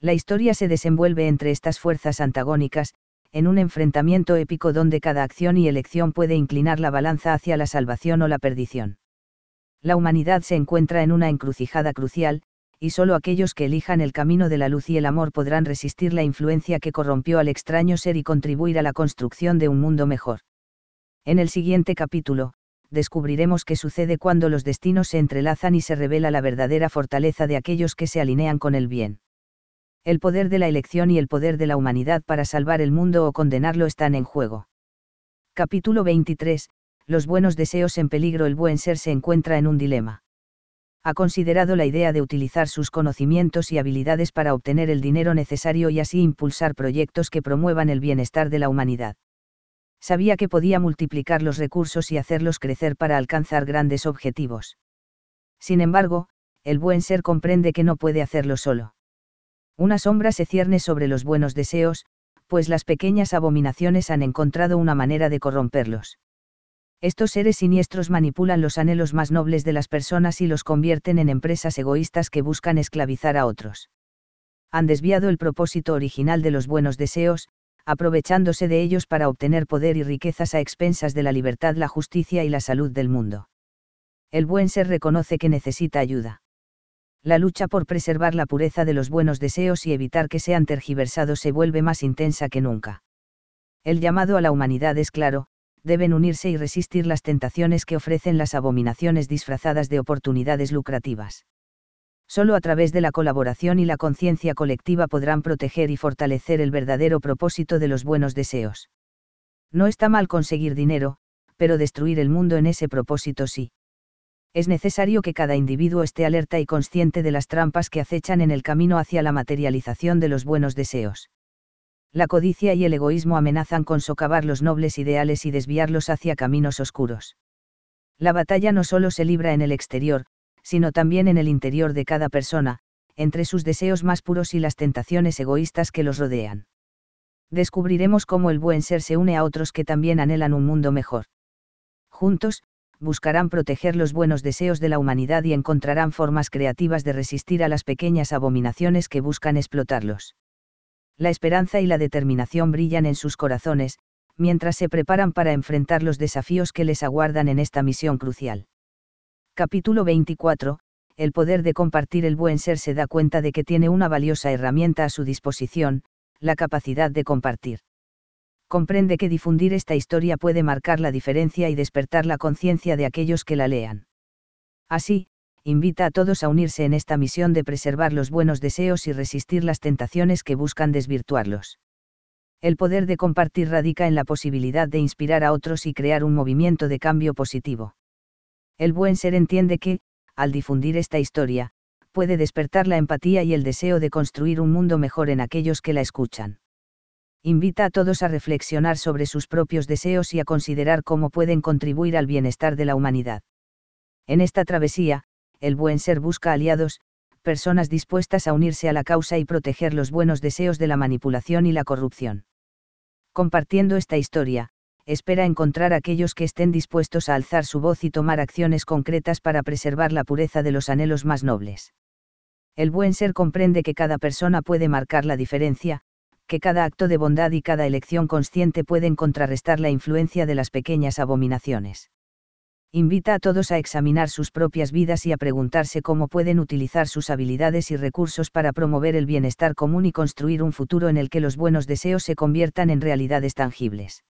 La historia se desenvuelve entre estas fuerzas antagónicas, en un enfrentamiento épico donde cada acción y elección puede inclinar la balanza hacia la salvación o la perdición. La humanidad se encuentra en una encrucijada crucial, y solo aquellos que elijan el camino de la luz y el amor podrán resistir la influencia que corrompió al extraño ser y contribuir a la construcción de un mundo mejor. En el siguiente capítulo, descubriremos qué sucede cuando los destinos se entrelazan y se revela la verdadera fortaleza de aquellos que se alinean con el bien. El poder de la elección y el poder de la humanidad para salvar el mundo o condenarlo están en juego. Capítulo 23. Los buenos deseos en peligro. El buen ser se encuentra en un dilema. Ha considerado la idea de utilizar sus conocimientos y habilidades para obtener el dinero necesario y así impulsar proyectos que promuevan el bienestar de la humanidad sabía que podía multiplicar los recursos y hacerlos crecer para alcanzar grandes objetivos. Sin embargo, el buen ser comprende que no puede hacerlo solo. Una sombra se cierne sobre los buenos deseos, pues las pequeñas abominaciones han encontrado una manera de corromperlos. Estos seres siniestros manipulan los anhelos más nobles de las personas y los convierten en empresas egoístas que buscan esclavizar a otros. Han desviado el propósito original de los buenos deseos, aprovechándose de ellos para obtener poder y riquezas a expensas de la libertad, la justicia y la salud del mundo. El buen ser reconoce que necesita ayuda. La lucha por preservar la pureza de los buenos deseos y evitar que sean tergiversados se vuelve más intensa que nunca. El llamado a la humanidad es claro, deben unirse y resistir las tentaciones que ofrecen las abominaciones disfrazadas de oportunidades lucrativas. Solo a través de la colaboración y la conciencia colectiva podrán proteger y fortalecer el verdadero propósito de los buenos deseos. No está mal conseguir dinero, pero destruir el mundo en ese propósito sí. Es necesario que cada individuo esté alerta y consciente de las trampas que acechan en el camino hacia la materialización de los buenos deseos. La codicia y el egoísmo amenazan con socavar los nobles ideales y desviarlos hacia caminos oscuros. La batalla no solo se libra en el exterior, sino también en el interior de cada persona, entre sus deseos más puros y las tentaciones egoístas que los rodean. Descubriremos cómo el buen ser se une a otros que también anhelan un mundo mejor. Juntos, buscarán proteger los buenos deseos de la humanidad y encontrarán formas creativas de resistir a las pequeñas abominaciones que buscan explotarlos. La esperanza y la determinación brillan en sus corazones, mientras se preparan para enfrentar los desafíos que les aguardan en esta misión crucial. Capítulo 24. el poder de compartir el buen ser se da cuenta de que tiene una valiosa herramienta a su disposición, la capacidad de compartir. Comprende que difundir esta historia puede marcar la diferencia y despertar la conciencia de aquellos que la lean. Así, invita a todos a unirse en esta misión de preservar los buenos deseos y resistir las tentaciones que buscan desvirtuarlos. El poder de compartir radica en la posibilidad de inspirar a otros y crear un movimiento de cambio positivo. El buen ser entiende que, al difundir esta historia, puede despertar la empatía y el deseo de construir un mundo mejor en aquellos que la escuchan. Invita a todos a reflexionar sobre sus propios deseos y a considerar cómo pueden contribuir al bienestar de la humanidad. En esta travesía, el buen ser busca aliados, personas dispuestas a unirse a la causa y proteger los buenos deseos de la manipulación y la corrupción. Compartiendo esta historia, espera encontrar aquellos que estén dispuestos a alzar su voz y tomar acciones concretas para preservar la pureza de los anhelos más nobles. El buen ser comprende que cada persona puede marcar la diferencia, que cada acto de bondad y cada elección consciente pueden contrarrestar la influencia de las pequeñas abominaciones invita a todos a examinar sus propias vidas y a preguntarse cómo pueden utilizar sus habilidades y recursos para promover el bienestar común y construir un futuro en el que los buenos deseos se conviertan en realidades tangibles.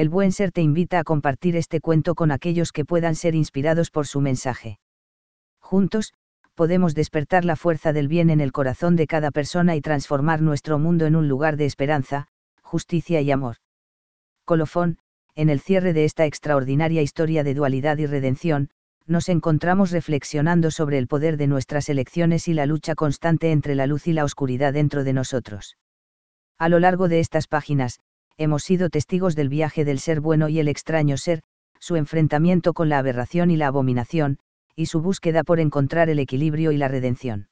El buen ser te invita a compartir este cuento con aquellos que puedan ser inspirados por su mensaje. Juntos, podemos despertar la fuerza del bien en el corazón de cada persona y transformar nuestro mundo en un lugar de esperanza, justicia y amor. Colofón, en el cierre de esta extraordinaria historia de dualidad y redención, nos encontramos reflexionando sobre el poder de nuestras elecciones y la lucha constante entre la luz y la oscuridad dentro de nosotros. A lo largo de estas páginas, hemos sido testigos del viaje del ser bueno y el extraño ser, su enfrentamiento con la aberración y la abominación, y su búsqueda por encontrar el equilibrio y la redención.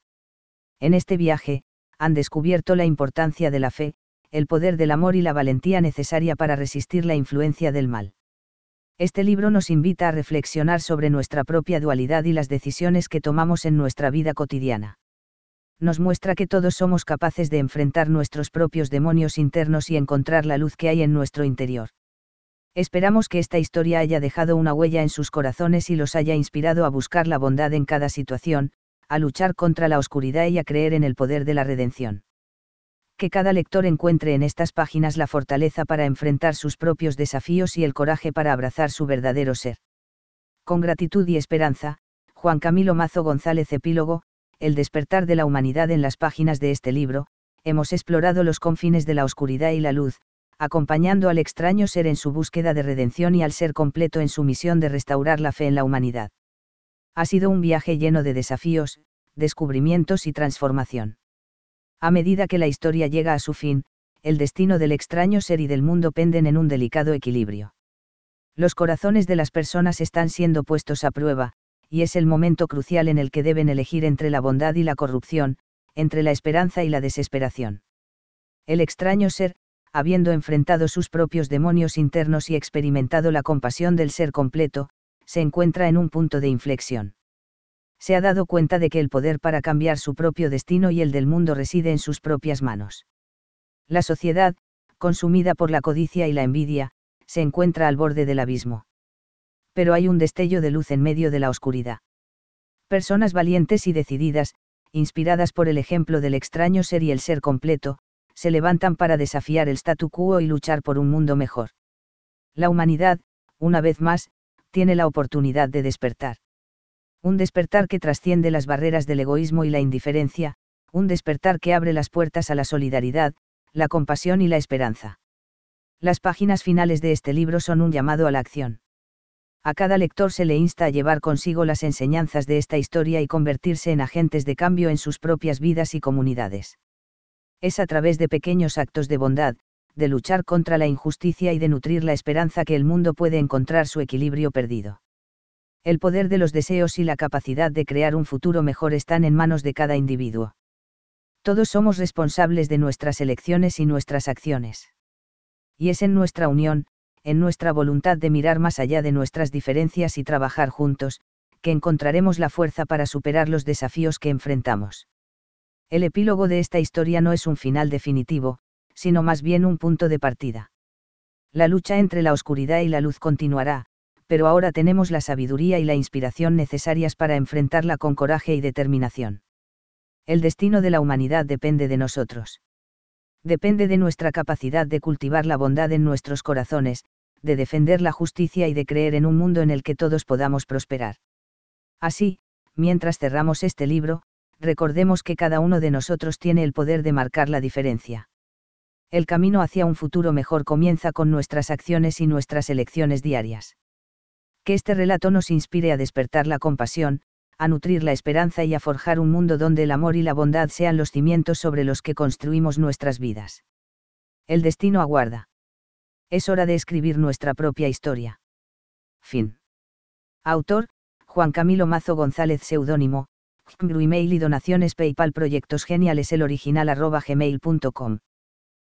En este viaje, han descubierto la importancia de la fe, el poder del amor y la valentía necesaria para resistir la influencia del mal. Este libro nos invita a reflexionar sobre nuestra propia dualidad y las decisiones que tomamos en nuestra vida cotidiana. Nos muestra que todos somos capaces de enfrentar nuestros propios demonios internos y encontrar la luz que hay en nuestro interior. Esperamos que esta historia haya dejado una huella en sus corazones y los haya inspirado a buscar la bondad en cada situación, a luchar contra la oscuridad y a creer en el poder de la redención que cada lector encuentre en estas páginas la fortaleza para enfrentar sus propios desafíos y el coraje para abrazar su verdadero ser. Con gratitud y esperanza, Juan Camilo Mazo González Epílogo, El despertar de la humanidad en las páginas de este libro, hemos explorado los confines de la oscuridad y la luz, acompañando al extraño ser en su búsqueda de redención y al ser completo en su misión de restaurar la fe en la humanidad. Ha sido un viaje lleno de desafíos, descubrimientos y transformación. A medida que la historia llega a su fin, el destino del extraño ser y del mundo penden en un delicado equilibrio. Los corazones de las personas están siendo puestos a prueba, y es el momento crucial en el que deben elegir entre la bondad y la corrupción, entre la esperanza y la desesperación. El extraño ser, habiendo enfrentado sus propios demonios internos y experimentado la compasión del ser completo, se encuentra en un punto de inflexión se ha dado cuenta de que el poder para cambiar su propio destino y el del mundo reside en sus propias manos. La sociedad, consumida por la codicia y la envidia, se encuentra al borde del abismo. Pero hay un destello de luz en medio de la oscuridad. Personas valientes y decididas, inspiradas por el ejemplo del extraño ser y el ser completo, se levantan para desafiar el statu quo y luchar por un mundo mejor. La humanidad, una vez más, tiene la oportunidad de despertar un despertar que trasciende las barreras del egoísmo y la indiferencia, un despertar que abre las puertas a la solidaridad, la compasión y la esperanza. Las páginas finales de este libro son un llamado a la acción. A cada lector se le insta a llevar consigo las enseñanzas de esta historia y convertirse en agentes de cambio en sus propias vidas y comunidades. Es a través de pequeños actos de bondad, de luchar contra la injusticia y de nutrir la esperanza que el mundo puede encontrar su equilibrio perdido el poder de los deseos y la capacidad de crear un futuro mejor están en manos de cada individuo. Todos somos responsables de nuestras elecciones y nuestras acciones. Y es en nuestra unión, en nuestra voluntad de mirar más allá de nuestras diferencias y trabajar juntos, que encontraremos la fuerza para superar los desafíos que enfrentamos. El epílogo de esta historia no es un final definitivo, sino más bien un punto de partida. La lucha entre la oscuridad y la luz continuará, pero ahora tenemos la sabiduría y la inspiración necesarias para enfrentarla con coraje y determinación. El destino de la humanidad depende de nosotros. Depende de nuestra capacidad de cultivar la bondad en nuestros corazones, de defender la justicia y de creer en un mundo en el que todos podamos prosperar. Así, mientras cerramos este libro, recordemos que cada uno de nosotros tiene el poder de marcar la diferencia. El camino hacia un futuro mejor comienza con nuestras acciones y nuestras elecciones diarias. Que este relato nos inspire a despertar la compasión, a nutrir la esperanza y a forjar un mundo donde el amor y la bondad sean los cimientos sobre los que construimos nuestras vidas. El destino aguarda. Es hora de escribir nuestra propia historia. Fin. Autor, Juan Camilo Mazo González Seudónimo, email y donaciones PayPal Proyectos Geniales el original gmail.com